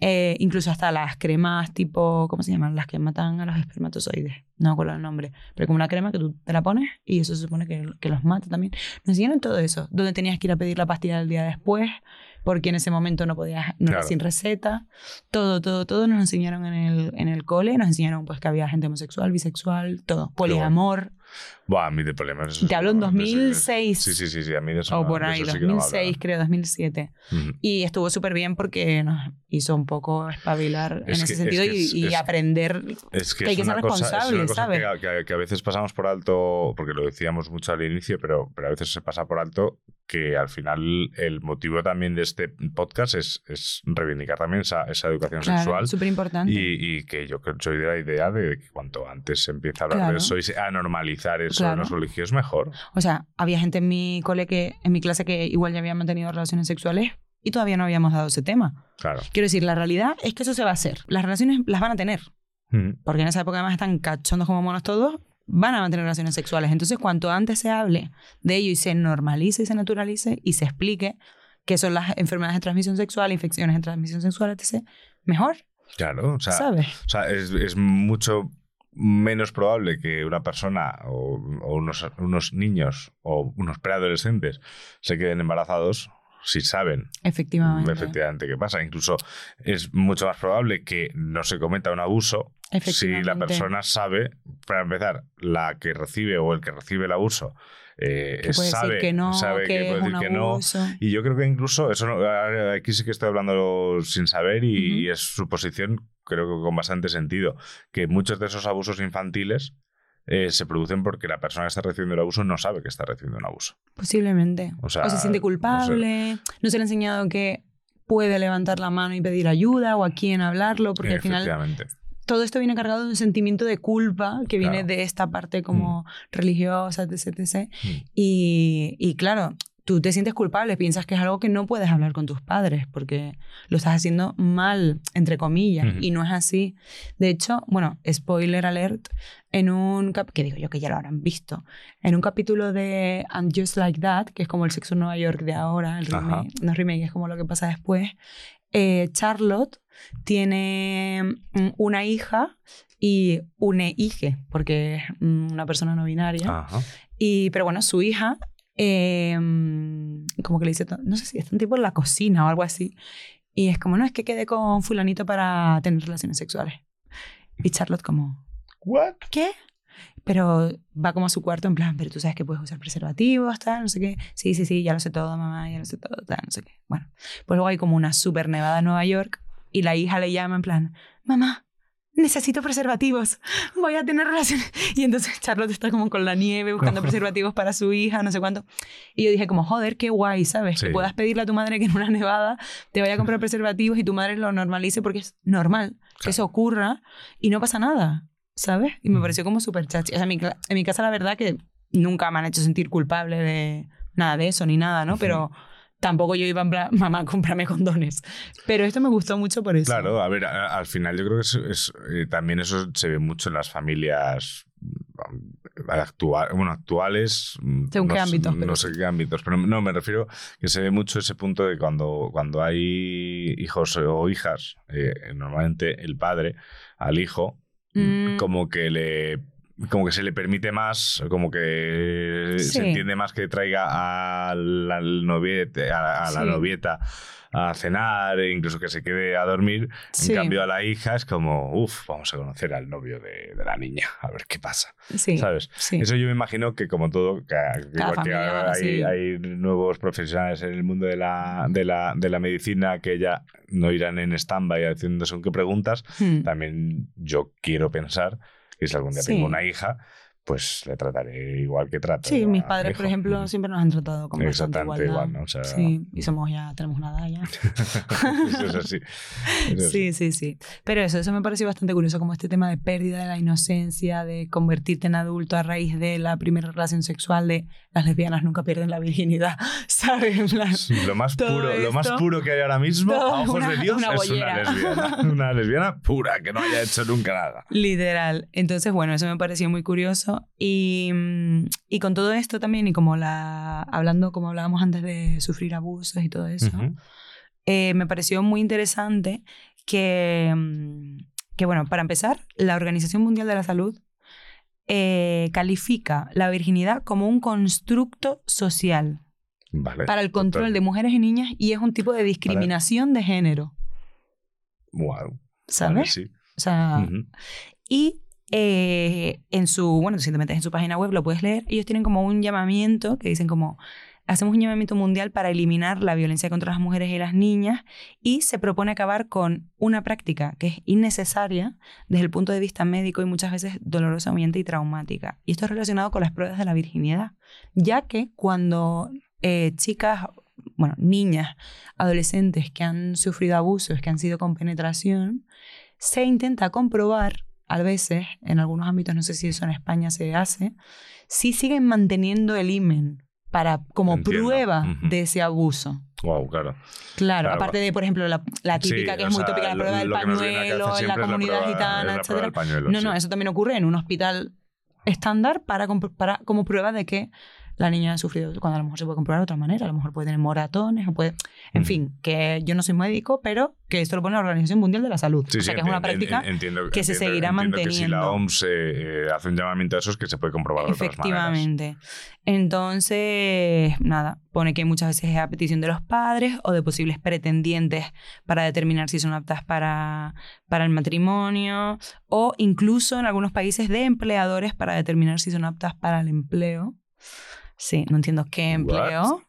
eh, incluso hasta las cremas tipo, ¿cómo se llaman? Las que matan a los espermatozoides. No me acuerdo el nombre. Pero como una crema que tú te la pones y eso se supone que, que los mata también. Nos enseñaron todo eso. Dónde tenías que ir a pedir la pastilla del día después, porque en ese momento no podías, no era Claro. sin receta. Todo, todo, todo nos enseñaron en el, en el cole. Nos enseñaron pues que había gente homosexual, bisexual, todo. Poliamor. A mí de problemas. Te hablo en no- de eso- 2006. Sí, sí, sí, sí, a mí de eso O por ahí, eso sí que no me 2006, creo, 2007. hablaban. Ujú. Y estuvo súper bien porque nos hizo un poco espabilar Es en ese sentido y, aprender que hay que ser responsable, ¿sabes? que, a veces pasamos por alto, porque lo decíamos mucho al inicio, pero, pero a veces se pasa por alto que al final el motivo también de este podcast es, es reivindicar también esa, esa educación Claro, sexual. súper importante. Y, y que yo creo- soy de la idea de que cuanto antes se empiece a hablar Claro. de eso y a normalizar eso Claro. en los colegios, mejor. O sea, había gente en mi cole que, en mi clase que igual ya había mantenido relaciones sexuales y todavía no habíamos dado ese tema. Claro. Quiero decir, la realidad es que eso se va a hacer. Las relaciones las van a tener. Ujú. Porque en esa época además están cachondos como monos todos, van a mantener relaciones sexuales. Entonces, cuanto antes se hable de ello y se normalice y se naturalice y se explique qué son las enfermedades de transmisión sexual, infecciones de transmisión sexual, etc., mejor, Claro, o sea, ¿sabes? O sea, es, es mucho menos probable que una persona o, o unos, unos niños o unos preadolescentes se queden embarazados si saben Efectivamente. efectivamente qué pasa. Incluso es mucho más probable que no se cometa un abuso si la persona sabe, para empezar, la que recibe o el que recibe el abuso eh, que puede sabe, decir que no, sabe que, puede decir que no, y yo creo que incluso, eso no- aquí sí que estoy hablando sin saber y, es su posición, creo que con bastante sentido, que muchos de esos abusos infantiles eh, se producen porque la persona que está recibiendo el abuso no sabe que está recibiendo un abuso. Posiblemente. O se siente no sé. culpable, no, se le ha enseñado que puede levantar la mano y pedir ayuda o a quién hablarlo, porque al final Efectivamente. Todo esto viene cargado de un sentimiento de culpa que viene de esta parte como religiosa, etc. etc. Mm. Y, y claro, tú te sientes culpable, piensas que es algo que no puedes hablar con tus padres porque lo estás haciendo mal, entre comillas, y no es así. De hecho, bueno, spoiler alert, en un cap que digo yo que ya lo habrán visto, en un capítulo de And Just Like That, que es como el sexo en Nueva York de ahora, el remake, no remake, es como lo que pasa después, eh, Charlotte tiene mm, una hija y una hija, porque es mm, una persona no binaria. Ajá. Y, pero bueno, su hija, eh, como que le dice, no sé si está un tipo en la cocina o algo así. Y es como, no, es que quedé con fulanito para tener relaciones sexuales. Y Charlotte como, What? ¿qué? Pero va como a su cuarto en plan, pero tú sabes que puedes usar preservativos, tal, no sé qué. Sí, sí, sí, ya lo sé todo, mamá, ya lo sé todo, tal, no sé qué. Bueno, pues luego hay como una super nevada en Nueva York y la hija le llama en plan, mamá, necesito preservativos, voy a tener relaciones. (laughs) Y entonces Charlotte está como con la nieve buscando preservativos para su hija, no sé cuánto. Y yo dije como, joder, qué guay, ¿sabes? Sí. Que puedas pedirle a tu madre que en una nevada te vaya a comprar (laughs) preservativos y tu madre lo normalice porque es normal que eso ocurra y no pasa nada, ¿sabes? Y me Ujú. pareció como súper chachi. O sea, en mi, cla- en mi casa la verdad que nunca me han hecho sentir culpable de nada de eso ni nada, ¿no? Pero tampoco yo iba en plan, (laughs) mamá, cómprame condones. Pero esto me gustó mucho por eso. Claro, a ver, a- al final yo creo que es, es, eh, también eso se ve mucho en las familias mm, actual, bueno, actuales. mm, Según no qué ámbitos, No sé qué ámbitos, pero no, me refiero que se ve mucho ese punto de cuando, cuando hay hijos o hijas, eh, normalmente el padre al hijo, Mm. como que le como que se le permite más, como que Sí. se entiende más que traiga al, al noviete, a, a la Sí. novieta a cenar, e incluso que se quede a dormir. Sí. En cambio, a la hija es como, uff, vamos a conocer al novio de, de la niña, a ver qué pasa. Sí. ¿Sabes? sí. Eso yo me imagino que como todo, que, que igual que familia, ahora hay, hay nuevos profesionales en el mundo de la, de la, de la medicina que ya no irán en stand-by haciendo según qué preguntas, Hmm. también yo quiero pensar que si algún día Sí. tengo una hija, pues le trataré igual que trato. Sí, mis mi padres, por ejemplo, Mm. siempre nos han tratado con Exactamente igual, ¿no? O sea- Sí, y somos ya, tenemos una edad ya. (laughs) Eso es así. Eso Sí, sí, sí. Pero eso, eso me pareció bastante curioso, como este tema de pérdida de la inocencia, de convertirte en adulto a raíz de la primera relación sexual, de las lesbianas nunca pierden la virginidad, (laughs) ¿sabes? Lo más, puro, lo más puro que hay ahora mismo, a ojos una- de Dios, una es una lesbiana. Una lesbiana pura, que no haya hecho nunca nada. (laughs) Literal. Entonces, bueno, eso me pareció muy curioso. Y, mm, y con todo esto también, y como la. hablando, como hablábamos antes de sufrir abusos y todo eso, eh, me pareció muy interesante que, mm, que, bueno, para empezar, la Organización Mundial de la Salud eh, califica la virginidad como un constructo social Vale. para el control de mujeres y niñas y es un tipo de discriminación de género, Wow. ¿sabes? sí. O sea, y eh, en su, bueno, si te metes en su página web lo puedes leer, ellos tienen como un llamamiento que dicen como, hacemos un llamamiento mundial para eliminar la violencia contra las mujeres y las niñas y se propone acabar con una práctica que es innecesaria desde el punto de vista médico y muchas veces dolorosa, y traumática. Y esto es relacionado con las pruebas de la virginidad, ya que cuando eh, chicas, bueno, niñas, adolescentes que han sufrido abusos, que han sido con penetración, se intenta comprobar, a veces, en algunos ámbitos, no sé si eso en España se hace, si siguen manteniendo el imen para, como Entiendo. prueba de ese abuso. Wow, claro. Claro, Claro. aparte de, por ejemplo, la, la típica Sí, que es muy sea, tópica, la lo- prueba del pañuelo en la comunidad prueba- gitana, la prueba etcétera. del pañuelo, no, no, sí. eso también ocurre en un hospital estándar para, como prueba de que la niña ha sufrido, cuando a lo mejor se puede comprobar de otra manera, a lo mejor puede tener moratones, o puede... En Ujú. fin, que yo no soy médico, pero que esto lo pone la Organización Mundial de la Salud. Sí, o sea, sí, que es una práctica en- entiendo, que se seguirá entiendo Que si la manteniendo. OMS eh, eh, hace un llamamiento a eso es que se puede comprobar de otras maneras. Efectivamente. Entonces, nada, pone que muchas veces es a petición de los padres o de posibles pretendientes para determinar si son aptas para, para el matrimonio o incluso en algunos países de empleadores para determinar si son aptas para el empleo. Sí, no entiendo qué empleo.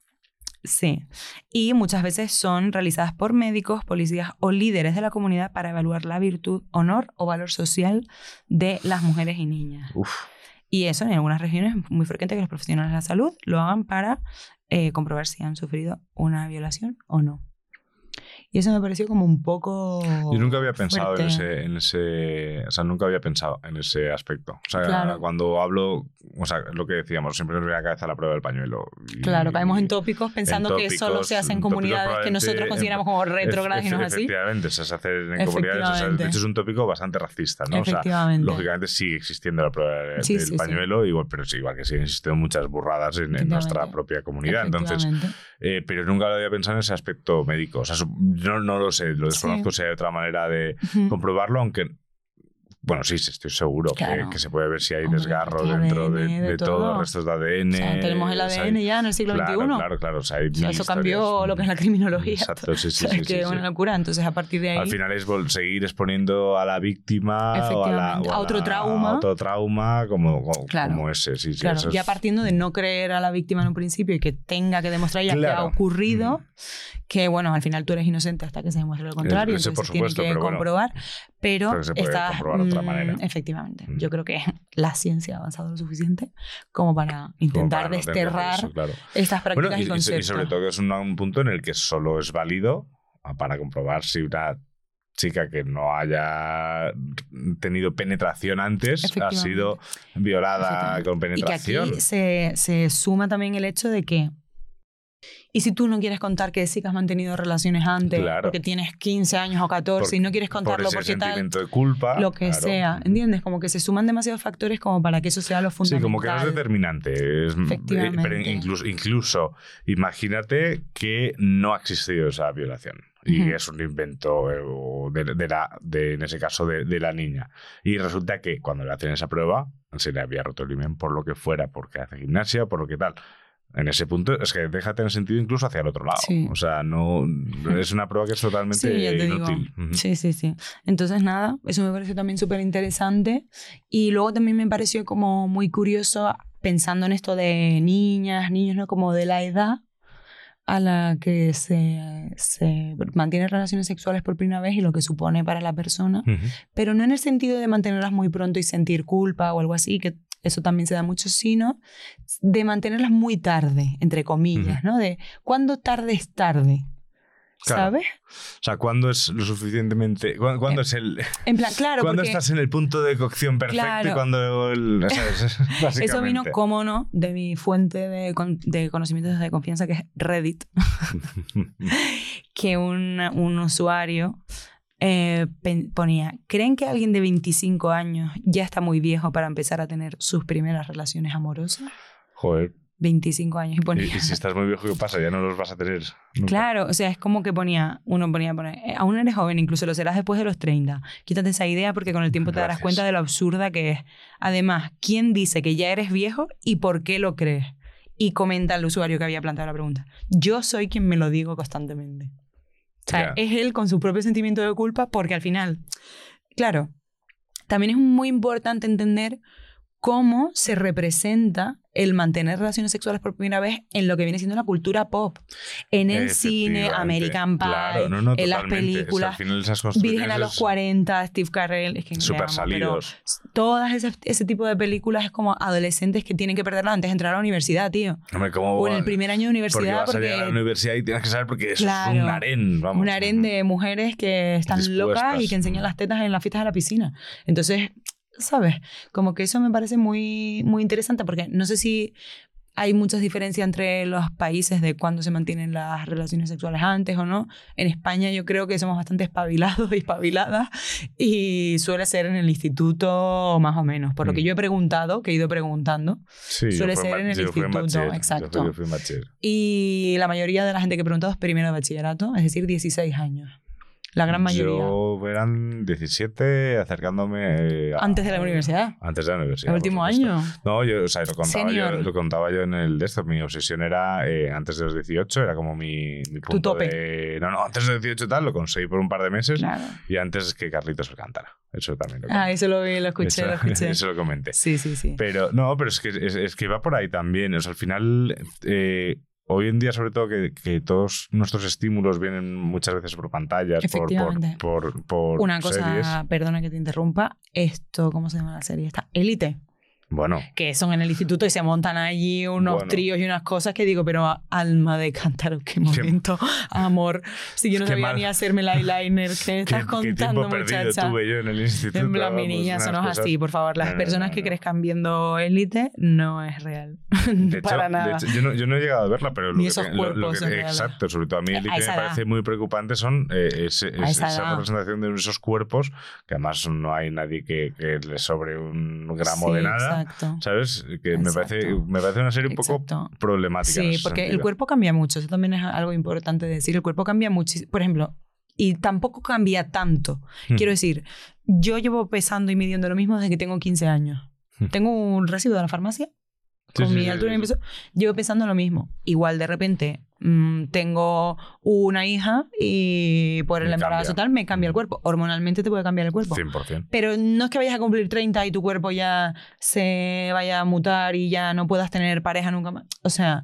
Sí. Y muchas veces son realizadas por médicos, policías o líderes de la comunidad para evaluar la virtud, honor o valor social de las mujeres y niñas. Uf, Y eso en algunas regiones es muy frecuente que los profesionales de la salud lo hagan para eh, comprobar si han sufrido una violación o no. Y eso me pareció como un poco. Yo nunca había pensado en ese, en ese. O sea, nunca había pensado en ese aspecto. O sea, Claro. cuando hablo. O sea, lo que decíamos, siempre nos viene a la cabeza la prueba del pañuelo. Y- Claro, caemos en tópicos pensando que solo se hace en comunidades que nosotros consideramos como retrógradas y no así. Efectivamente, se hace en comunidades. o sea, de hecho, es un tópico bastante racista, ¿no? O sea, lógicamente sigue existiendo la prueba del Sí, sí, sí. pañuelo, igual, pero sí, igual que siguen existiendo muchas burradas en, en nuestra propia comunidad. Entonces, eh, pero nunca lo había pensado en ese aspecto médico. O sea, su- no, no lo sé, lo desconozco si hay otra manera de comprobarlo, aunque. Bueno, sí, sí, estoy seguro que- Claro. que, se puede ver si hay Hombre, desgarro de dentro de, ADN, de de todo, todo. restos de ADN. O sea, tenemos el ADN hay- ya en el siglo claro, XXI. Claro, claro. O sea, hay O sea, mil eso cambió lo que es la criminología. Exacto, sí, (laughs) sí. O sea, sí, es que sí, es sí. una locura. Entonces, a partir de ahí. Al final es seguir exponiendo a la víctima o a, la- Efectivamente, o a otro la- trauma. a otro trauma como, como, Claro. como ese. Sí, sí, Claro, es- ya partiendo de no creer a la víctima en un principio y que tenga que demostrar ya que ha ocurrido, Mm. Que bueno, al final tú eres inocente hasta que se demuestre lo contrario, Eso, entonces por se tiene supuesto, que pero bueno, comprobar, pero, está, comprobar de otra mm, manera. Efectivamente, Mm. yo creo que (laughs) la ciencia ha avanzado lo suficiente como para intentar como para no tener desterrar eso, claro. estas prácticas Bueno, y, sobre todo que es un, un punto en el que solo es válido ah, para comprobar si una chica que no haya tenido penetración antes ha sido violada con Y que penetración. aquí se, se suma también el hecho de que, y si tú no quieres contar que sí que has mantenido relaciones antes, Claro. porque tienes 15 años o 14 Por- y no quieres por contarlo ese porque tal, de culpa. lo que claro. sea, ¿entiendes? Como que se suman demasiados factores como para que eso sea lo Sí, fundamental. como que no es determinante. es- eh, Efectivamente. pero incluso, incluso, imagínate que no ha existido esa violación. Y Ujú. es un invento eh, de, de la, de, en ese caso de, de la niña. Y resulta que cuando le hacen esa prueba, se le había roto el himen por lo que fuera, porque hace gimnasia, por lo que tal. En ese punto es que deja de tener sentido incluso hacia el otro lado. Sí. O sea, no es una prueba que es totalmente (laughs) Sí, inútil. Sí, sí, sí. Entonces, nada, eso me pareció también súper interesante. Y luego también me pareció como muy curioso pensando en esto de niñas, niños, ¿no? Como de la edad a la que se, se mantienen relaciones sexuales por primera vez y lo que supone para la persona. Pero no en el sentido de mantenerlas muy pronto y sentir culpa o algo así, que eso también se da mucho, sino de mantenerlas muy tarde, entre comillas, ¿no? De cuándo tarde es tarde. Claro. ¿Sabes? O sea, ¿cuándo es lo suficientemente. ¿Cuándo, cuándo Eh, es el. En plan, claro, cuando porque estás en el punto de cocción perfecto y cuando el, ¿sabes? (laughs) eso vino, como no, de mi fuente de, de conocimientos de confianza, que es Reddit, (laughs) que un, un usuario eh, ponía, ¿creen que alguien de 25 años ya está muy viejo para empezar a tener sus primeras relaciones amorosas? Joder. 25 años. Y ponía, y si estás muy viejo, ¿qué pasa? Ya no los vas a tener. nunca. Claro, o sea, es como que ponía, uno ponía, poner, eh, aún eres joven, incluso lo serás después de los 30. Quítate esa idea porque con el tiempo te darás cuenta de lo absurda que es. Además, ¿quién dice que ya eres viejo y por qué lo crees? Y comenta el usuario que había planteado la pregunta. Yo soy quien me lo digo constantemente. O sea, es él con su propio sentimiento de culpa porque al final, claro, también es muy importante entender cómo se representa el mantener relaciones sexuales por primera vez en lo que viene siendo la cultura pop. En el cine. American Pie, Claro, no, no, en las películas. al esas Virgen a los es 40, Steve Carell, es que Súper amo, salidos. pero todas ese, ese tipo de películas es como adolescentes que tienen que perderla antes de entrar a la universidad, tío. Hombre, ¿cómo O en el primer año de Porque universidad, vas a porque, llegar a la universidad y tienes que saber porque eso Claro. es un harén, vamos. un harén de mujeres que están Dispuestas. locas y que enseñan las tetas en las fiestas de la piscina. Entonces, ¿sabes? Como que eso me parece muy, muy interesante porque no sé si hay muchas diferencias entre los países de cuándo se mantienen las relaciones sexuales antes o no. En España yo creo que somos bastante espabilados y espabiladas y suele ser en el instituto más o menos. Por lo que Mm. yo he preguntado, que he ido preguntando, Sí, suele ser en el yo instituto, bachiller, yo exacto. fui- Yo fui bachiller. y la mayoría de la gente que he preguntado es primero de bachillerato, es decir, 16 años. La gran mayoría. Yo eran 17 acercándome eh, a- Antes de la universidad. Antes de la universidad. El último año. No, yo, o sea, lo contaba, yo, Senior. lo contaba yo en el de esto. Mi obsesión era eh, antes de los 18, era como mi, mi punto tope. de- No, no, antes de los 18 tal, lo conseguí por un par de meses. Claro. Y antes que Carlitos cantara. Eso también lo Ah, comenté. eso lo vi, lo escuché, eso, lo escuché. (laughs) eso lo comenté. Sí, sí, sí. Pero no, pero es que, es, es que va por ahí también. O sea, al final, eh, hoy en día, sobre todo, que, que todos nuestros estímulos vienen muchas veces por pantallas, por, por, Efectivamente. por, por Una cosa, series. perdona que te interrumpa, esto, ¿cómo se llama la serie? Esta, Élite. Bueno, que son en el instituto y se montan allí unos Bueno. tríos y unas cosas que digo, pero alma de cántaro, qué momento, (laughs) amor. Si yo no Qué sabía mal. ni hacerme el eyeliner, ¿qué (laughs) me estás ¿qué, qué contando, perdido muchacha? tuve yo en el instituto? En plan, mi niña, es cosas- así, por favor. Las No, personas no, que no. crezcan viendo élite no es real. (laughs) Hecho, Para de nada. hecho, yo, no, yo no he llegado a verla, pero lo Ni que, esos te- lo- lo cuerpos que- son exacto, sobre todo a mí el que me edad. parece muy preocupante son eh, ese- esa esa representación de esos cuerpos, que además no hay nadie que, que le sobre un gramo Sí, de nada. Exacto. ¿Sabes? Que me parece, me parece una serie un poco Exacto. problemática. Sí, porque el cuerpo cambia mucho. Eso también es algo importante de decir. El cuerpo cambia muchísimo. Por ejemplo, y tampoco cambia tanto. Hmm. Quiero decir, yo llevo pesando y midiendo lo mismo desde que tengo 15 años. Hmm. Tengo un residuo de la farmacia Sí, con sí, mi sí, altura. Llevo pesando lo mismo. Igual de repente mm, tengo una hija y por el Me embarazo cambia. tal me cambia el cuerpo. Hormonalmente te puede cambiar el cuerpo. 100%. Pero no es que vayas a cumplir 30 y tu cuerpo ya se vaya a mutar y ya no puedas tener pareja nunca más. O sea,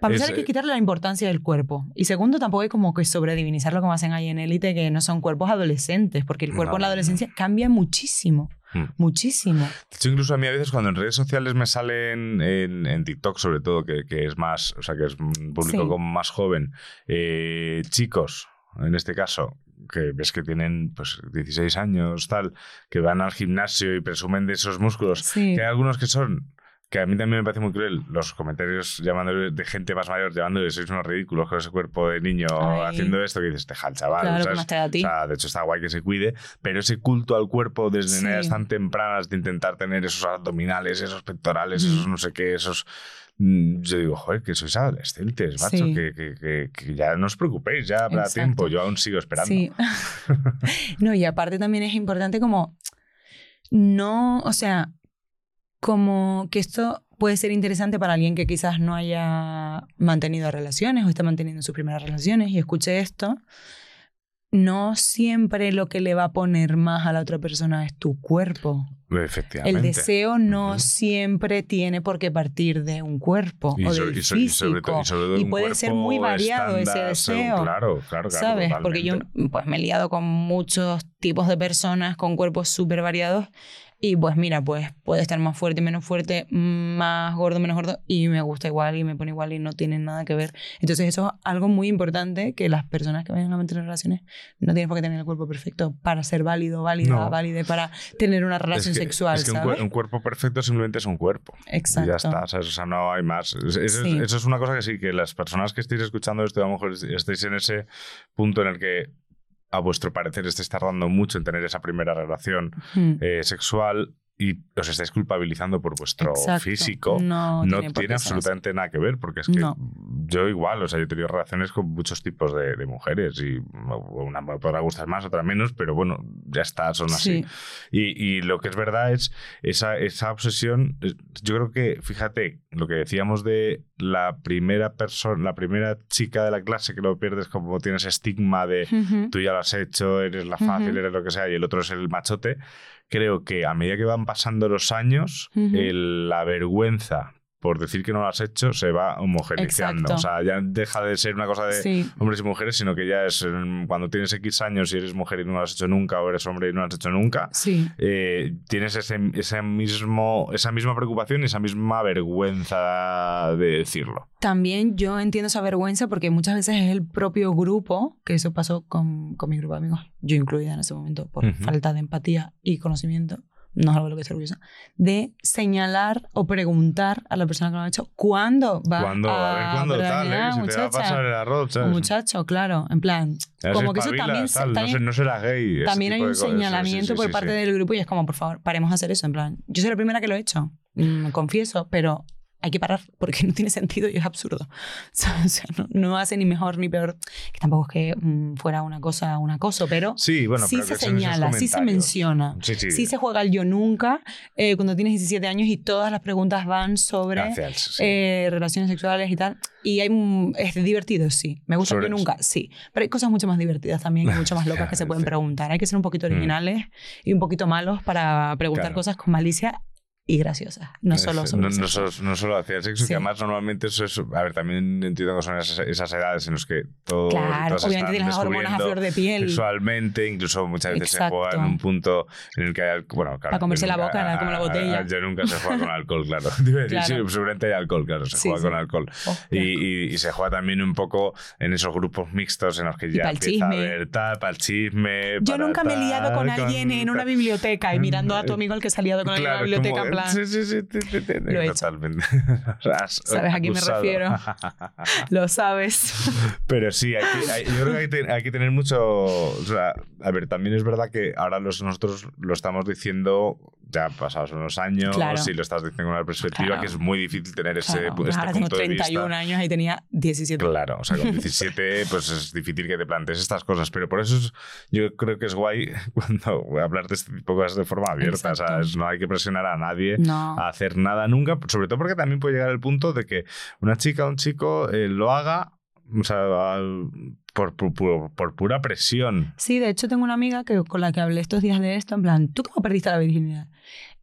para empezar hay eh, que quitarle la importancia del cuerpo. Y segundo, tampoco hay como que sobredivinizarlo como hacen ahí en élite, que no son cuerpos adolescentes, porque el cuerpo No, en la no. adolescencia cambia muchísimo. Hmm. Muchísimo. Hecho, incluso a mí a veces cuando en redes sociales me salen en, en TikTok, sobre todo, que, que es más, o sea, que es un público Sí. como más joven, eh, chicos, en este caso, que ves que tienen pues 16 años, tal, que van al gimnasio y presumen de esos músculos, Sí. que hay algunos que son que a mí también me parece muy cruel los comentarios llamándole de gente más mayor, llamándole sois unos ridículos con ese cuerpo de niño Ay. haciendo esto, que dices, deja al chaval. Claro, ¿sabes? más te da a ti. O sea, de hecho está guay que se cuide, pero ese culto al cuerpo desde Sí. edades tan tempranas de intentar tener esos abdominales, esos pectorales, esos no sé qué, esos... mm, Yo digo, joder, que sois adolescentes, macho, Sí. que, que- que- que ya no os preocupéis, ya habrá Exacto. tiempo, yo aún sigo esperando. Sí. (laughs) (laughs) no, y aparte también es importante como no, o sea, como que esto puede ser interesante para alguien que quizás no haya mantenido relaciones o está manteniendo sus primeras relaciones y escuche esto. No siempre lo que le va a poner más a la otra persona es tu cuerpo. Efectivamente. El deseo no siempre tiene por qué partir de un cuerpo Y, o so- del y so- y sobre todo, físico. y sobre todo Y un puede ser muy variado ese según- deseo. Claro, claro, claro. ¿Sabes? Porque yo pues, me he liado con muchos tipos de personas con cuerpos súper variados y pues mira, pues puede estar más fuerte, menos fuerte, más gordo, menos gordo y me gusta igual y me pone igual y no tiene nada que ver. Entonces eso es algo muy importante que las personas que vayan a mantener relaciones no tienen por qué tener el cuerpo perfecto para ser válido, válida, No. válide, para tener una relación es que, sexual, es que un, cuerpo perfecto simplemente es un cuerpo. Exacto. Y ya está, ¿sabes? O sea, no hay más. Es- Eso, Sí. es, eso es una cosa que sí, que las personas que estéis escuchando esto, a lo mejor estéis en ese punto en el que, a vuestro parecer, estáis tardando mucho en tener esa primera relación Hmm. eh, sexual y os estáis culpabilizando por vuestro Exacto. físico. No, No, tiene, tiene, absolutamente nada que ver, porque es que No. yo igual, o sea, yo he tenido relaciones con muchos tipos de, de mujeres y una me podrá gustar más, otra menos, pero bueno, ya está, son así. Sí. Y, y lo que es verdad es esa, esa obsesión. Yo creo que, fíjate, lo que decíamos de la primera persona, la primera chica de la clase que lo pierdes, como tienes estigma de Ujú. tú ya lo has hecho, eres la fácil, Ujú. eres lo que sea, y el otro es el machote. Creo que a medida que van pasando los años, el- la vergüenza por decir que no lo has hecho se va homogeneizando. Exacto. O sea, ya deja de ser una cosa de Sí. hombres y mujeres, sino que ya es mm, cuando tienes X años y eres mujer y no lo has hecho nunca, o eres hombre y no lo has hecho nunca, Sí. eh, tienes ese, ese mismo, esa misma preocupación y esa misma vergüenza de decirlo. También yo entiendo esa vergüenza porque muchas veces es el propio grupo, que eso pasó con, con mi grupo de amigos, yo incluida en ese momento, por Ujú. falta de empatía y conocimiento, no es algo de lo que estoy orgullosa, de señalar o preguntar a la persona que lo ha hecho cuándo va Cuando, a ver, cuándo tal, ¿eh? te va a pasar el arroz, ¿sabes? Muchacho, claro, en plan, como que eso también, tal, también, no será gay. también hay un señalamiento sí, sí, por sí, parte del grupo y es como, por favor, paremos a hacer eso, en plan, yo soy la primera que lo he hecho, mm, me confieso, pero hay que parar porque (laughs) no tiene sentido y es absurdo. (laughs) O sea, no, no hace ni mejor ni peor, que tampoco es que mm, fuera una cosa, un acoso, pero Sí, bueno, sí pero se señala, sí se menciona. Sí, sí. Sí se juega el yo nunca eh, cuando tienes 17 años y todas las preguntas van sobre sí. eh, relaciones sexuales y tal. Y hay es divertido, sí. Me gusta el yo nunca, sí. Pero hay cosas mucho más divertidas también y mucho más locas (laughs) que se pueden preguntar. Hay que ser un poquito Mm. originales y un poquito malos para preguntar Claro. cosas con malicia y graciosas. No solo sobre no, el no solo, no solo hacía sexo, Sí. que además normalmente eso es. A ver, también entiendo que son esas, esas edades en las que todo. Claro, obviamente tienes las hormonas a flor de piel. Sexualmente, incluso muchas veces se juega en Exacto. un punto en el que hay. Bueno, claro. Para comerse yo la nunca- boca, como la botella. Yo nunca se juega con alcohol, claro. (laughs) A Claro. Sí, seguramente hay alcohol, claro, se Sí, juega con alcohol. Oh, Y, y- y se juega también un poco en esos grupos mixtos en los que ya empieza a chisme. haber tal, para el chisme. Yo nunca me he liado con alguien en una biblioteca y mirando a tu amigo el que se ha liado con alguien en la biblioteca, Sí, sí, sí. Lo he. Totalmente. (laughs) ¿Sabes a quién me refiero? (laughs) lo sabes. Pero sí, hay que- hay- yo creo que hay, que- hay que tener mucho. O sea, a ver, también es verdad que ahora los, nosotros lo estamos diciendo ya pasados unos años Claro. y lo estás diciendo con una perspectiva Claro. que es muy difícil tener ese, Claro, este ahora tengo punto de 31 vista. años y tenía 17. Claro, o sea, con (laughs) 17 pues es difícil que te plantees estas cosas, pero por eso es- yo creo que es guay (laughs) cuando hablar de este tipo de cosas de forma abierta, Exacto. ¿sabes? No hay que presionar a nadie No. a hacer nada nunca, sobre todo porque también puede llegar el punto de que una chica o un chico eh, lo haga o sea, por, por, por- pura presión. Sí, de hecho tengo una amiga que, con la que hablé estos días de esto, en plan, ¿tú cómo perdiste la virginidad?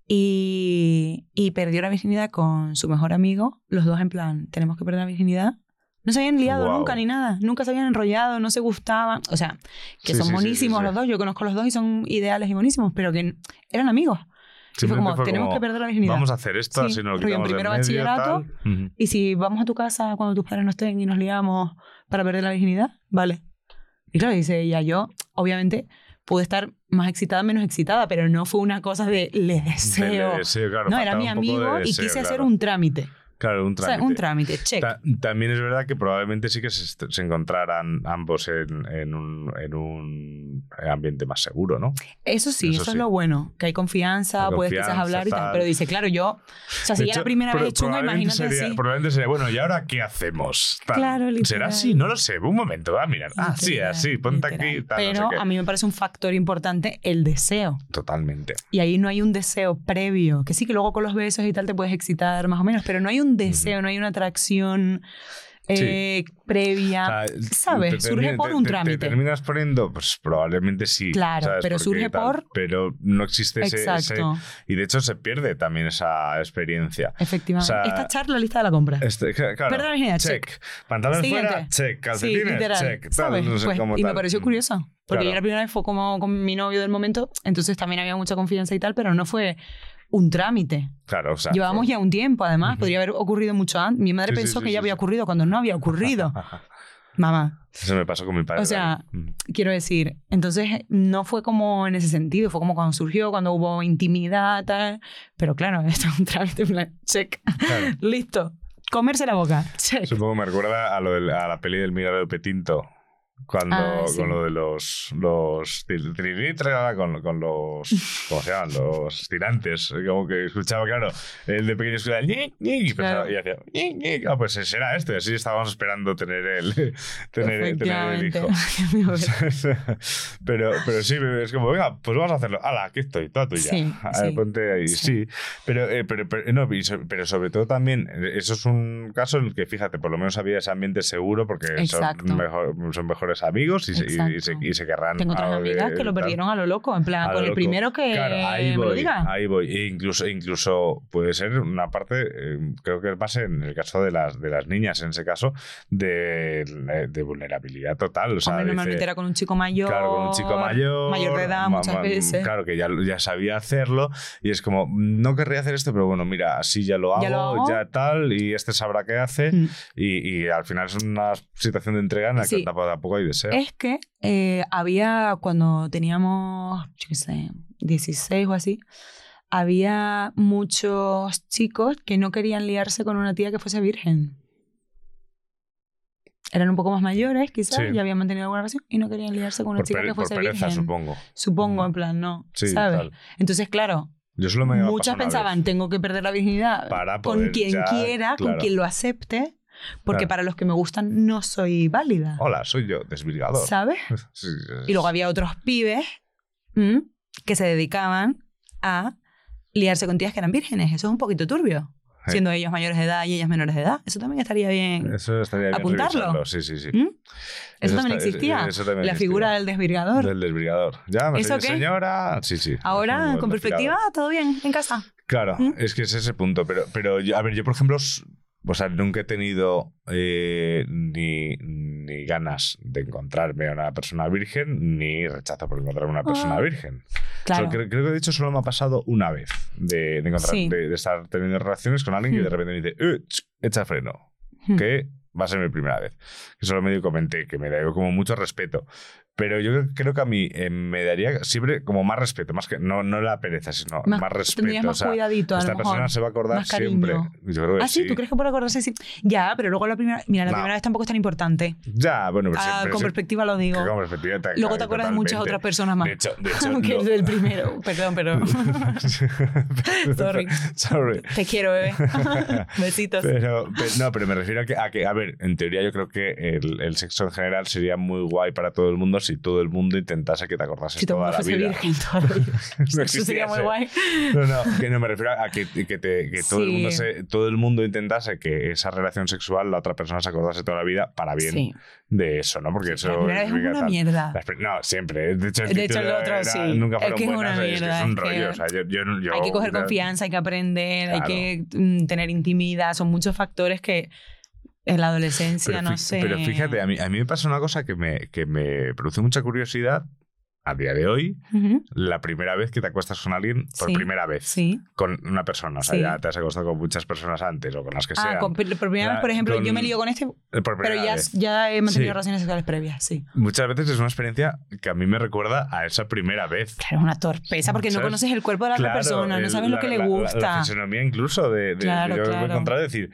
Y, y perdió la virginidad con su mejor amigo, los dos en plan, tenemos que perder la virginidad. No se habían liado nunca ni nada, nunca se habían enrollado, no se gustaban. O sea, que Sí, son sí, buenísimos sí, sí. los dos, yo conozco los dos y son ideales y buenísimos, pero que eran amigos. Y fue como, tenemos que perder la virginidad. Vamos a hacer esto, Sí, no lo en de primero medio, bachillerato. Y si vamos a tu casa cuando tus padres no estén y nos liamos para perder la virginidad, vale. Y claro, dice ella, yo obviamente pude estar más excitada, menos excitada, pero no fue una cosa de le deseo. De deseo, claro, no, era mi amigo y deseo, quise hacer claro. un trámite. Claro, un O sea, trámite. un trámite, check. Ta- también es verdad que probablemente sí que se, se encontraran ambos en, en un, en un ambiente más seguro, ¿no? Eso sí, Eso eso, sí. es lo bueno, que hay confianza, Hay puedes quizás confianza, hablar y tal. tal. Pero dice, claro, yo, o sea, si De ya hecho, la primera vez chunga, imagínate sería, así. Probablemente sería, bueno, ¿y ahora qué hacemos? Tal. Claro, literal. ¿Será así? No lo sé. Un momento, va a mirar. Ah, sí, así, ponte literal. aquí. Tal, no Pero sé qué. a mí me parece un factor importante el deseo. Totalmente. Y ahí no hay un deseo previo, que sí que luego con los besos y tal te puedes excitar más o menos, pero no hay un deseo, no hay una atracción eh, previa. O sea, ¿Sabes? te Surge por un te- trámite. Te terminas poniendo, pues probablemente sí. Claro, ¿sabes? pero Porque surge tal, por- Pero no existe ese, ese- Exacto. Y de hecho se pierde también esa experiencia. Efectivamente. o sea, Esta charla lista de la compra. Este, claro, virginidad, check. check. Pantalones fuera, check. Sí, Calcetines, literal. check. Tal, no sé Pues, cómo y me pareció curioso. Porque Claro. yo la primera vez fue como con mi novio del momento, entonces también había mucha confianza y tal, pero no fue un trámite. Claro, o sea. Llevábamos fue- ya un tiempo, además. Ujú. Podría haber ocurrido mucho antes. Mi madre Sí, pensó sí, que sí, ya había ocurrido cuando no había ocurrido. (laughs) Mamá, Eso me pasó con mi padre. O sea. Mm. quiero decir, entonces no fue como en ese sentido, fue como cuando surgió, cuando hubo intimidad, tal. Pero claro, (laughs) esto es un trámite, en plan, check, Claro. (laughs) listo. Comerse la boca, check. Supongo que me recuerda a, lo del- a la peli del Mirador Petinto. Cuando, Ah, sí. con lo de los, los con, con los, (laughs) ¿cómo se llaman? Los tirantes. Como que escuchaba, claro, el de pequeño escuchaba, y, pensaba- y hacía. Ah, pues será este. Así estábamos esperando tener el, (laughs) tener, tener el hijo. (laughs) pero, pero sí, es como, venga, pues vamos a hacerlo. ¡Hala, aquí estoy, toda tuya! Sí, A ver, sí, ponte ahí. Sí. Pero, eh, pero, pero, no, y pero sobre todo también, eso es un caso en el que, fíjate, por lo menos había ese ambiente seguro porque son, mejor- son mejores amigos y se, y- se, y se querrán. Tengo otras amigas que lo perdieron a lo loco, en plan, con el primero que Claro, ahí me voy, lo diga. Ahí voy. E incluso, incluso puede ser una parte, eh, creo que más en el caso de las, de las niñas, en ese caso, de, de vulnerabilidad total. O sea, Hombre, dice- normalmente era con un chico mayor. Claro, con un chico mayor. Mayor de edad, ma- muchas ma- veces. Claro, que ya, ya sabía hacerlo. Y es como, no querría hacer esto, pero bueno, mira, así ya lo hago, Ya ya, lo hago. tal, y este sabrá qué hace. Mm. Y, y al final es una situación de entrega en la que Sí. tampoco, tampoco deseo. Es que eh, había, cuando teníamos, yo qué sé, 16 o así, había muchos chicos que no querían liarse con una tía que fuese virgen. Eran un poco más mayores, quizás, Sí. ya habían mantenido alguna relación y no querían liarse con una por, chica que por fuese pereza, virgen. supongo. Supongo, Mm. en plan, no. Sí, ¿Sabes? tal. Entonces, claro, Yo solo me muchas pensaban, tengo que perder la virginidad Para con poder quien ya, quiera, con quien lo acepte, porque Claro. para los que me gustan no soy válida. Hola, soy yo, desvirgador. ¿Sabes? (laughs) Sí, Y luego había otros pibes ¿m? que se dedicaban a liarse con tías que eran vírgenes. Eso es un poquito turbio. Siendo ellos mayores de edad y ellas menores de edad. Eso también estaría bien. Eso estaría bien ¿Apuntarlo? Sí, sí, sí. ¿m? Eso, Eso también está- existía. eso también la existía. figura del desvirgador. Del desvirgador. Ya, me ¿Eso soy qué? señora. Sí, sí. Ahora, con perspectiva, todo bien, en casa. Claro, ¿Mm? es que es ese punto. Pero, pero a ver, yo, por ejemplo, o sea, nunca he tenido eh, ni, ni ganas de encontrarme a una persona virgen, ni rechazo por encontrarme a una persona Ah, virgen. Claro. Creo, creo que de hecho solo me ha pasado una vez de, de encontrar, Sí. de, de estar teniendo relaciones con alguien y de Hmm. repente me dice, "Eh, ch, echa freno, Hmm. que va a ser mi primera vez. Que solo medio comenté, que me da como mucho respeto. Pero yo creo- que a mí eh, me daría siempre como más respeto, más que no, no la pereza, sino más, Más- respeto. tendrías más o sea, cuidadito, a esta mejor. persona se va a acordar siempre. Yo creo que Ah, sí, ¿tú crees que por acordarse sí? Ya, pero luego la primera. Mira, la No. primera vez tampoco es tan importante. Ya, bueno, pero Ah, con perspectiva lo digo. que con perspectiva te- Luego te acuerdas de muchas otras personas más. De hecho, de hecho (laughs) que el del primero. Perdón, pero. (laughs) Sorry. Sorry. Te quiero, bebé. (laughs) Besitos. Pero, pero- no, pero me refiero a que, a que, a ver, en teoría yo creo que el, el sexo en general sería muy guay para todo el mundo si todo el mundo intentase que te acordases si el toda la vida. virgen toda la vida. No Eso sería muy guay. No, no, que no me refiero a que, que, te- que todo, el Sí. mundo se- todo el mundo intentase que esa relación sexual la otra persona se acordase toda la vida para bien Sí. de eso, ¿no? Porque eso primera vez es una tal. mierda. La pri- No, siempre. De hecho, el, De hecho, el otro era sí. Nunca Es fueron que es una buenas, es que mierda, es un es rollo. o sea, yo, yo- yo- hay que coger confianza, hay que aprender, hay Claro. que mm, tener intimidad. Son muchos factores que en la adolescencia, Pero, no sé. pero fíjate, a mí, a mí me pasa una cosa que me, que me produce mucha curiosidad a día de hoy. La primera vez que te acuestas con alguien, por Sí. primera vez, Sí. con una persona. O sea, Sí. ya te has acostado con muchas personas antes o con las que Ah, sean. con- por primera vez, por ejemplo, con- yo me lío con este, eh, por pero ya, ya he mantenido relaciones sexuales previas, sí. Muchas veces es una experiencia que a mí me recuerda a esa primera vez. Claro, es una torpeza porque no conoces el cuerpo de la otra persona, no sabes lo la- que le la- la- gusta. La, fisonomía incluso de, de- Claro, yo claro. y decir,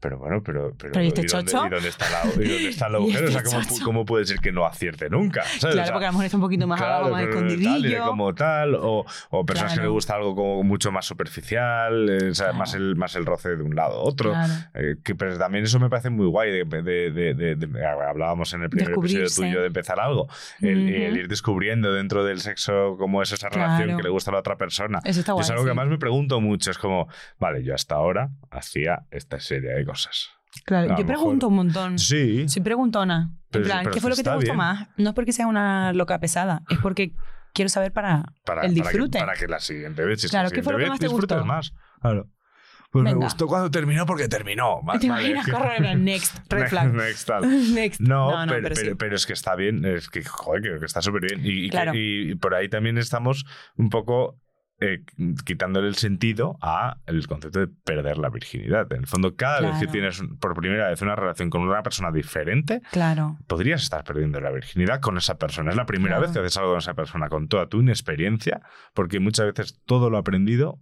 pero bueno, pero... Pero, ¿Pero y este chocho? ¿y dónde está, la, y dónde está (laughs) el ¿Y agujero? o sea, este ¿cómo, puede ser que no acierte nunca? ¿sabes? O Claro, sea, porque a lo mejor está un poquito más abajo, más pero Tal, escondidillo. como tal, o, o personas que Claro. le gusta algo como mucho más superficial, eh, o sea, Claro. más, el, más el roce de un lado a otro. Claro. Eh, que, pero también eso me parece muy guay. De, hablábamos en el primer episodio tuyo de empezar algo. El, ir descubriendo dentro del sexo cómo es esa relación Claro. que le gusta a la otra persona. Eso está guay. es algo que además me pregunto mucho. Es como, vale, yo hasta ahora hacía esta serie de cosas. Claro, yo mejor- pregunto un montón. Sí. Soy preguntona. Pero- en plan, pero ¿qué fue lo que te gustó bien. más? No es porque sea una loca pesada, es porque quiero saber para, Para, el para que- disfrute. Para que, la siguiente vez, si Claro, la ¿qué fue lo que más te disfrutes gustó? más. Claro. Pues me Venga. gustó cuando terminó porque terminó. ¿Te vale, imaginas que- correr en next, (laughs) red Next- flag? next tal. (laughs) next. No, No, no, pero, pero pero, sí. pero es que está bien, es que, joder, creo que está súper bien. Y por ahí también estamos un poco eh, quitándole el sentido a el concepto de perder la virginidad. En el fondo, cada vez que tienes por primera vez una relación con una persona diferente, Claro. podrías estar perdiendo la virginidad con esa persona. Es la primera Claro. vez que haces algo con esa persona, con toda tu inexperiencia, porque muchas veces todo lo aprendido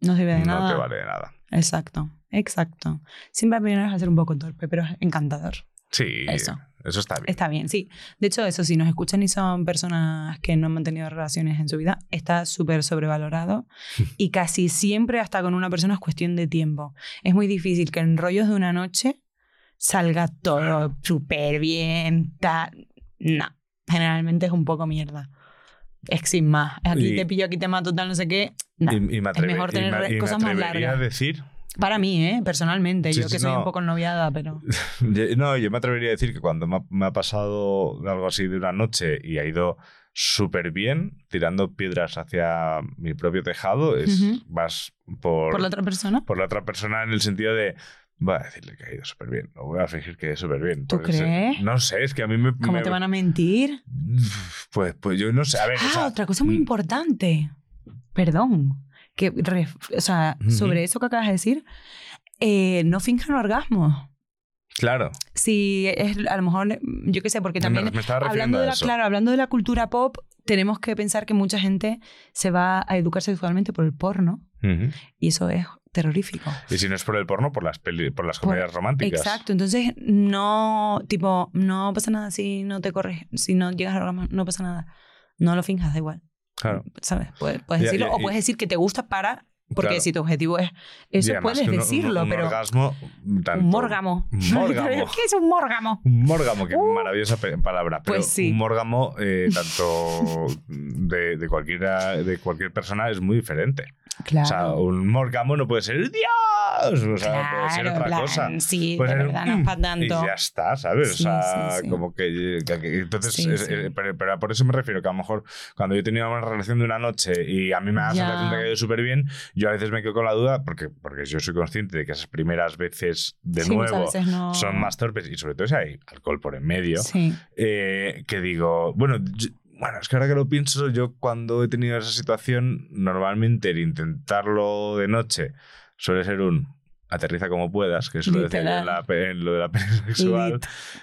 No sirve de no nada. te vale de nada. Exacto, exacto. Siempre va a ser un poco torpe, pero es encantador. Sí, Eso. Eso está bien. Está bien, sí. De hecho, eso, si nos escuchan y son personas que no han mantenido relaciones en su vida, está súper sobrevalorado. (laughs) y casi siempre, hasta con una persona, es cuestión de tiempo. Es muy difícil que en rollos de una noche salga todo súper bien. tal. No, generalmente es un poco mierda. Es sin más. Aquí Y- te pillo, aquí te mato, tal, no sé qué. No. Y- y me atreve- mejor tener me- y me cosas más largas. decir Para mí, ¿eh? Personalmente. Sí, yo que soy no. un poco noviada, pero... (laughs) No, yo me atrevería a decir que cuando me ha, me ha pasado algo así de una noche y ha ido súper bien, tirando piedras hacia mi propio tejado, es vas por, ¿Por la otra persona? por la otra persona en el sentido de voy a decirle que ha ido súper bien, o voy a fingir que ha ido súper bien. ¿Tú crees? No sé, es que a mí me... ¿Cómo me- te van a mentir? Pues, pues yo no sé, a ver, o Ah, sea, otra cosa muy mm, importante. Perdón. Que o sea, Ujú. sobre eso que acabas de decir, eh, no finjan orgasmos. Claro, Si es a lo mejor, yo qué sé, porque también me, me estaba refiriendo hablando de la, eso. claro, hablando de la cultura pop, tenemos que pensar que mucha gente se va a educar sexualmente por el porno Ujú. y eso es terrorífico. Y si no es por el porno, por las, peli- por las Por- comedias románticas. Exacto, entonces no, tipo, no pasa nada si no te corres, si no llegas al orgasmo, no pasa nada. No lo finjas, da igual. Claro. ¿Sabes? Puedes, decirlo o puedes decir que te gusta para, porque Claro. si tu objetivo es eso, puedes un- un- decirlo, un pero orgasmo, tanto- un mórgamo. Un mórgamo. (laughs) ¿Qué es un mórgamo? Un mórgamo, qué Uh. maravillosa palabra. Pero Pues sí. un mórgamo, eh, tanto de, de cualquiera, de cualquier persona, es muy diferente. Claro. O sea, un morcamo no puede ser ¡Dios! O sea, puede ser Claro, otra plan, cosa. sí, Puede de ser verdad, un no es pa' "Mm", tanto. Y ya está, ¿sabes? Sí, o sea, sí, como que, que- entonces, es- eh, pero, pero por eso me refiero que a lo mejor cuando yo he tenido una relación de una noche y a mí me da la de que ha ido súper bien, yo a veces me quedo con la duda porque, porque yo soy consciente de que esas primeras veces de Sí, nuevo veces no- son más torpes y sobre todo si hay alcohol por en medio Sí. eh, que digo, bueno, yo- bueno, es que ahora que lo pienso, yo cuando he tenido esa situación, normalmente el intentarlo de noche suele ser un aterriza como puedas, que es lo, Literal. la en lo de la (laughs) sexual.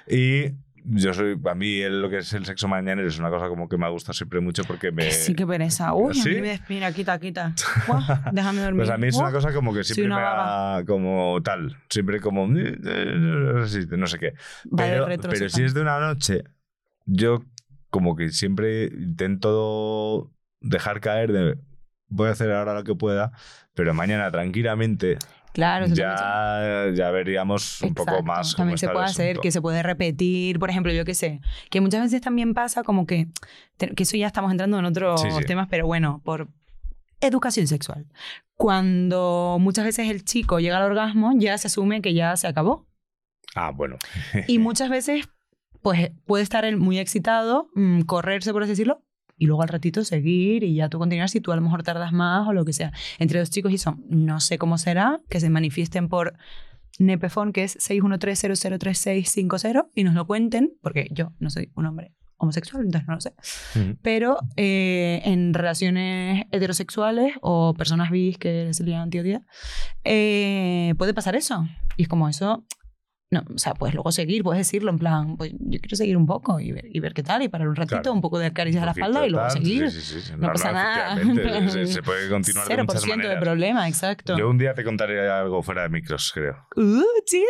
Y yo soy, a mí el- lo que es el sexo mañanero es una cosa como que me gusta siempre mucho porque me... Sí, que pereza. Uy, ¿Sí? a mí me Mira, quita, quita. (laughs) Buah, déjame dormir. Pues a mí es una Buah. cosa como que siempre una me da como tal, siempre como eh, eh, sí, no sé qué. Va de Pero, retro, pero si es de una noche, yo como que siempre intento dejar caer de voy a hacer ahora lo que pueda, pero mañana tranquilamente Claro, eso ya, ya veríamos un poco más. También se puede hacer, que se puede repetir. Por ejemplo, yo qué sé, que muchas veces también pasa como que, que eso ya estamos entrando en otros Sí, sí. temas, pero bueno, por educación sexual. Cuando muchas veces el chico llega al orgasmo, ya se asume que ya se acabó. Ah, bueno. Y muchas veces, pues puede estar él muy excitado, mm, correrse, por así decirlo, y luego al ratito seguir y ya tú continuar si tú a lo mejor tardas más o lo que sea. Entre los chicos y eso, no sé cómo será, que se manifiesten por Nepefon, que es 613-003650, y nos lo cuenten, porque yo no soy un hombre homosexual, entonces no lo sé. Pero eh, en relaciones heterosexuales o personas bis que se lian tío tía, eh, puede pasar eso. Y es como eso. No, o sea, puedes luego seguir, puedes decirlo en plan, pues yo quiero seguir un poco y ver, y ver qué tal, y parar un ratito, Claro. un poco de caricias a la espalda y luego seguir. sí, sí, sí. No pasa nada. Se, se puede continuar de 0% muchas de maneras. problema, exacto. Yo un día te contaré algo fuera de micros, creo. ¡Uh, chisme!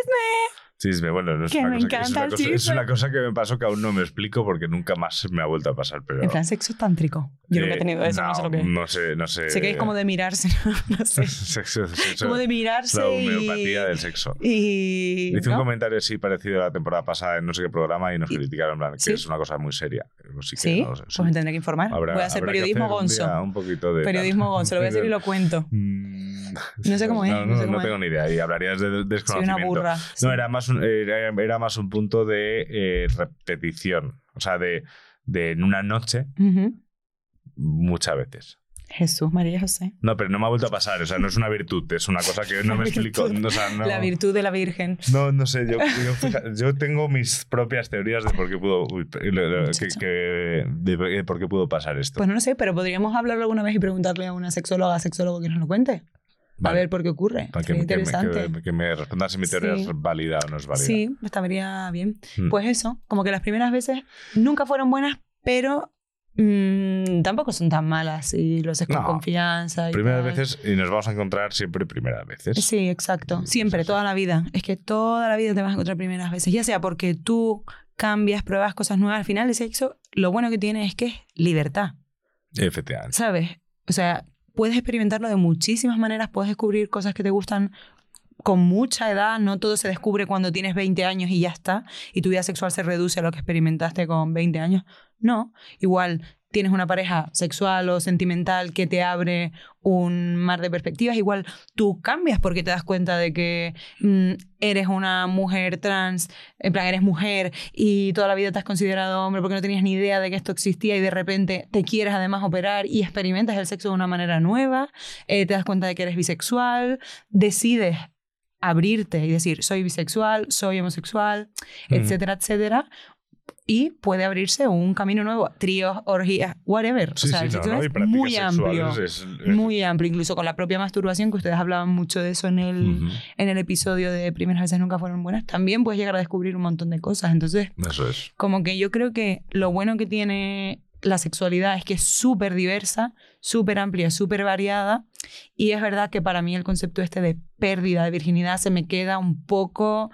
Chisme, bueno, no es Que una me cosa que- es una cosa, es una cosa que me pasó que aún no me explico porque nunca más me ha vuelto a pasar, pero... En plan, sexo tántrico. Yo nunca he Eh, tenido eso, no, sé lo que es. No sé, no sé. Sé que es como de mirarse, (laughs) no sé. (laughs) Sexo, sexo, como de mirarse la y... homeopatía del sexo. Y... Hice un ¿no? comentario así parecido a la temporada pasada en no sé qué programa y nos Y- criticaron en plan, que ¿Sí? es una cosa muy seria. Así que Sí, no sé, pues sí. me tendré que informar. Habrá- voy a hacer periodismo hacer un gonzo. día Un poquito de Periodismo gonzo, lo voy a hacer y lo cuento. No sé cómo es, No, no no, sé cómo no tengo es. ni idea. Y hablarías de Soy desconocimiento. una burra. No, era más un, era, era más un punto de eh, repetición. O sea, de, de en una noche, muchas veces. Jesús, María José. No, pero no me ha vuelto a pasar. O sea, no es una virtud, es una cosa que no me (laughs) explico. virtud. O sea, no, La virtud de la Virgen. No, no sé. Yo, yo, tengo mis propias teorías de por qué pudo, uy, que- que- de por qué pudo pasar esto. Pues no lo sé, pero podríamos hablarlo alguna vez y preguntarle a una sexóloga, sexólogo que nos lo cuente. Vale. A ver por qué ocurre. Para que, me- que interesante. que- que me respondan si mi teoría Sí. es válida o no es válida. Sí, estaría bien. Mm. Pues eso, como que las primeras veces nunca fueron buenas, pero mm, tampoco son tan malas y lo haces con No. confianza. Y Primeras tal. veces y nos vamos a encontrar siempre primeras veces. Sí, exacto. Siempre, sí, sí. toda la vida. Es que toda la vida te vas a encontrar primeras veces. Ya sea porque tú cambias, pruebas cosas nuevas. Al final, el sexo, lo bueno que tiene es que es libertad. Efectivamente. ¿Sabes? O sea, puedes experimentarlo de muchísimas maneras, puedes descubrir cosas que te gustan con mucha edad, no todo se descubre cuando tienes 20 años y ya está, y tu vida sexual se reduce a lo que experimentaste con 20 años. No, igual tienes una pareja sexual o sentimental que te abre un mar de perspectivas, igual tú cambias porque te das cuenta de que mm, eres una mujer trans, en plan eres mujer y toda la vida te has considerado hombre porque no tenías ni idea de que esto existía y de repente te quieres además operar y experimentas el sexo de una manera nueva, eh, te das cuenta de que eres bisexual, decides abrirte y decir soy bisexual, soy homosexual, etcétera, etcétera. Y puede abrirse un camino nuevo, tríos, orgías, whatever. Sí, o sea, sí, el sexo no, es muy amplio. sexuales es- es- Muy amplio, incluso con la propia masturbación, que ustedes hablaban mucho de eso en el, en el episodio de Primeras veces nunca fueron buenas, también puedes llegar a descubrir un montón de cosas. Entonces, Eso es. como que yo creo que lo bueno que tiene la sexualidad es que es súper diversa, súper amplia, súper variada. Y es verdad que para mí el concepto este de pérdida de virginidad se me queda un poco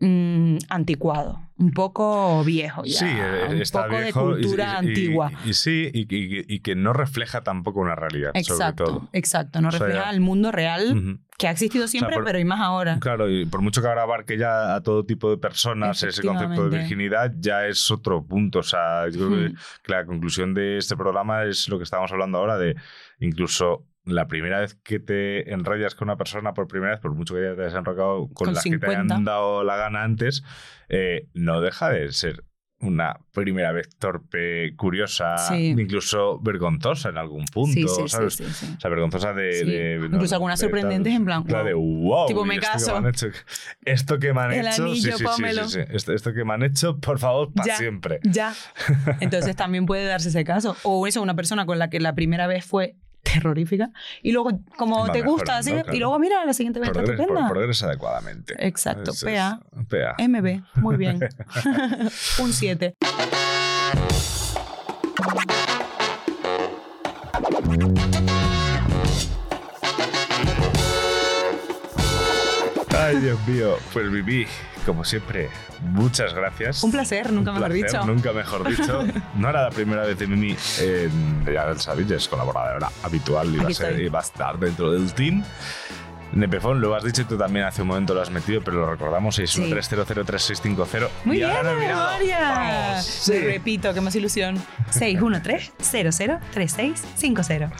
mm, anticuado, un poco viejo ya, sí, eh, un está poco viejo de cultura y, antigua. Y, sí, y, que no refleja tampoco una realidad, sobre Exacto, todo. exacto, no O sea, refleja ya- el mundo real que ha existido siempre, por- pero y más ahora. Claro, y por mucho que ahora abarque ya a todo tipo de personas ese concepto de virginidad, ya es otro punto. O sea, yo creo que la conclusión de este programa es lo que estábamos hablando ahora de incluso la primera vez que te enrollas con una persona por primera vez, por mucho que ya te hayas enrollado con, Con las que te 50. hayan dado la gana antes, eh, no deja de ser una primera vez torpe, curiosa, Sí. incluso vergonzosa en algún punto, Sí, sí, ¿sabes? O sea, vergonzosa de... Incluso algunas de sorprendentes en plan, claro, de wow. Tipo, ¿y me esto que caso. han hecho? Esto que me han El hecho... Esto, que me han hecho, por favor, para siempre. Ya. (laughs) Entonces también puede darse ese caso. O eso, una persona con la que la primera vez fue terrorífica y luego como Va te gusta así claro. y luego mira la siguiente vez está Progres- estupenda. progresa adecuadamente. Exacto, Es- es- PA. PA. MB, muy bien. (laughs) (laughs) Un 7. Ay, Dios mío. Pues Vivi, como siempre, muchas gracias. Un placer, nunca Un mejor placer, dicho. Nunca mejor dicho. (laughs) No era la primera vez de Mimi en ya sabéis, es colaboradora habitual y va, a Aquí ser- estoy. y va a estar dentro del team. Nepefón, lo has dicho y tú también hace un momento lo has metido, pero lo recordamos: 613003650. Muy y bien, ahora. Vamos, sí. Repito, qué más ilusión. 613-003650.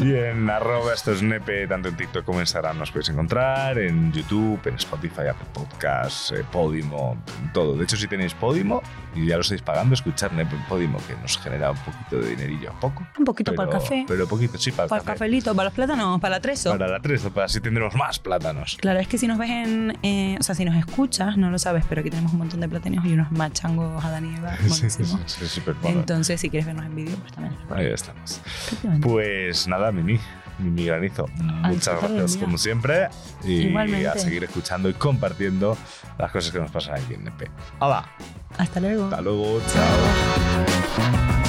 Y en arroba esto es nepe, tanto en TikTok como en Instagram nos podéis encontrar, en YouTube, en Spotify, Apple Podcasts, eh, Podimo, en todo. De hecho, si tenéis Podimo y ya lo estáis pagando, escuchar Nepe en Podimo, que nos genera un poquito de dinerillo, poco. Un poquito para el café, Pero poquito, sí, para el para el café. cafelito, para los plátanos, para la treso. Para la 3, para así tendremos más plátanos. Claro, es que si nos ves en. eh, o sea, si nos escuchas, no lo sabes, pero aquí tenemos un montón de plátanos y unos machangos a Dani y Eva. (laughs) Sí, sí, sí, súper. Entonces, si quieres vernos en vídeo, pues también. Ahí estamos. Pues nada, Mimi, Mimi Granizo, muchas disfrutar del gracias como siempre y Igualmente. a seguir escuchando y compartiendo las cosas que nos pasan aquí en NP. ¡Hala! Hasta luego. Hasta luego, chao.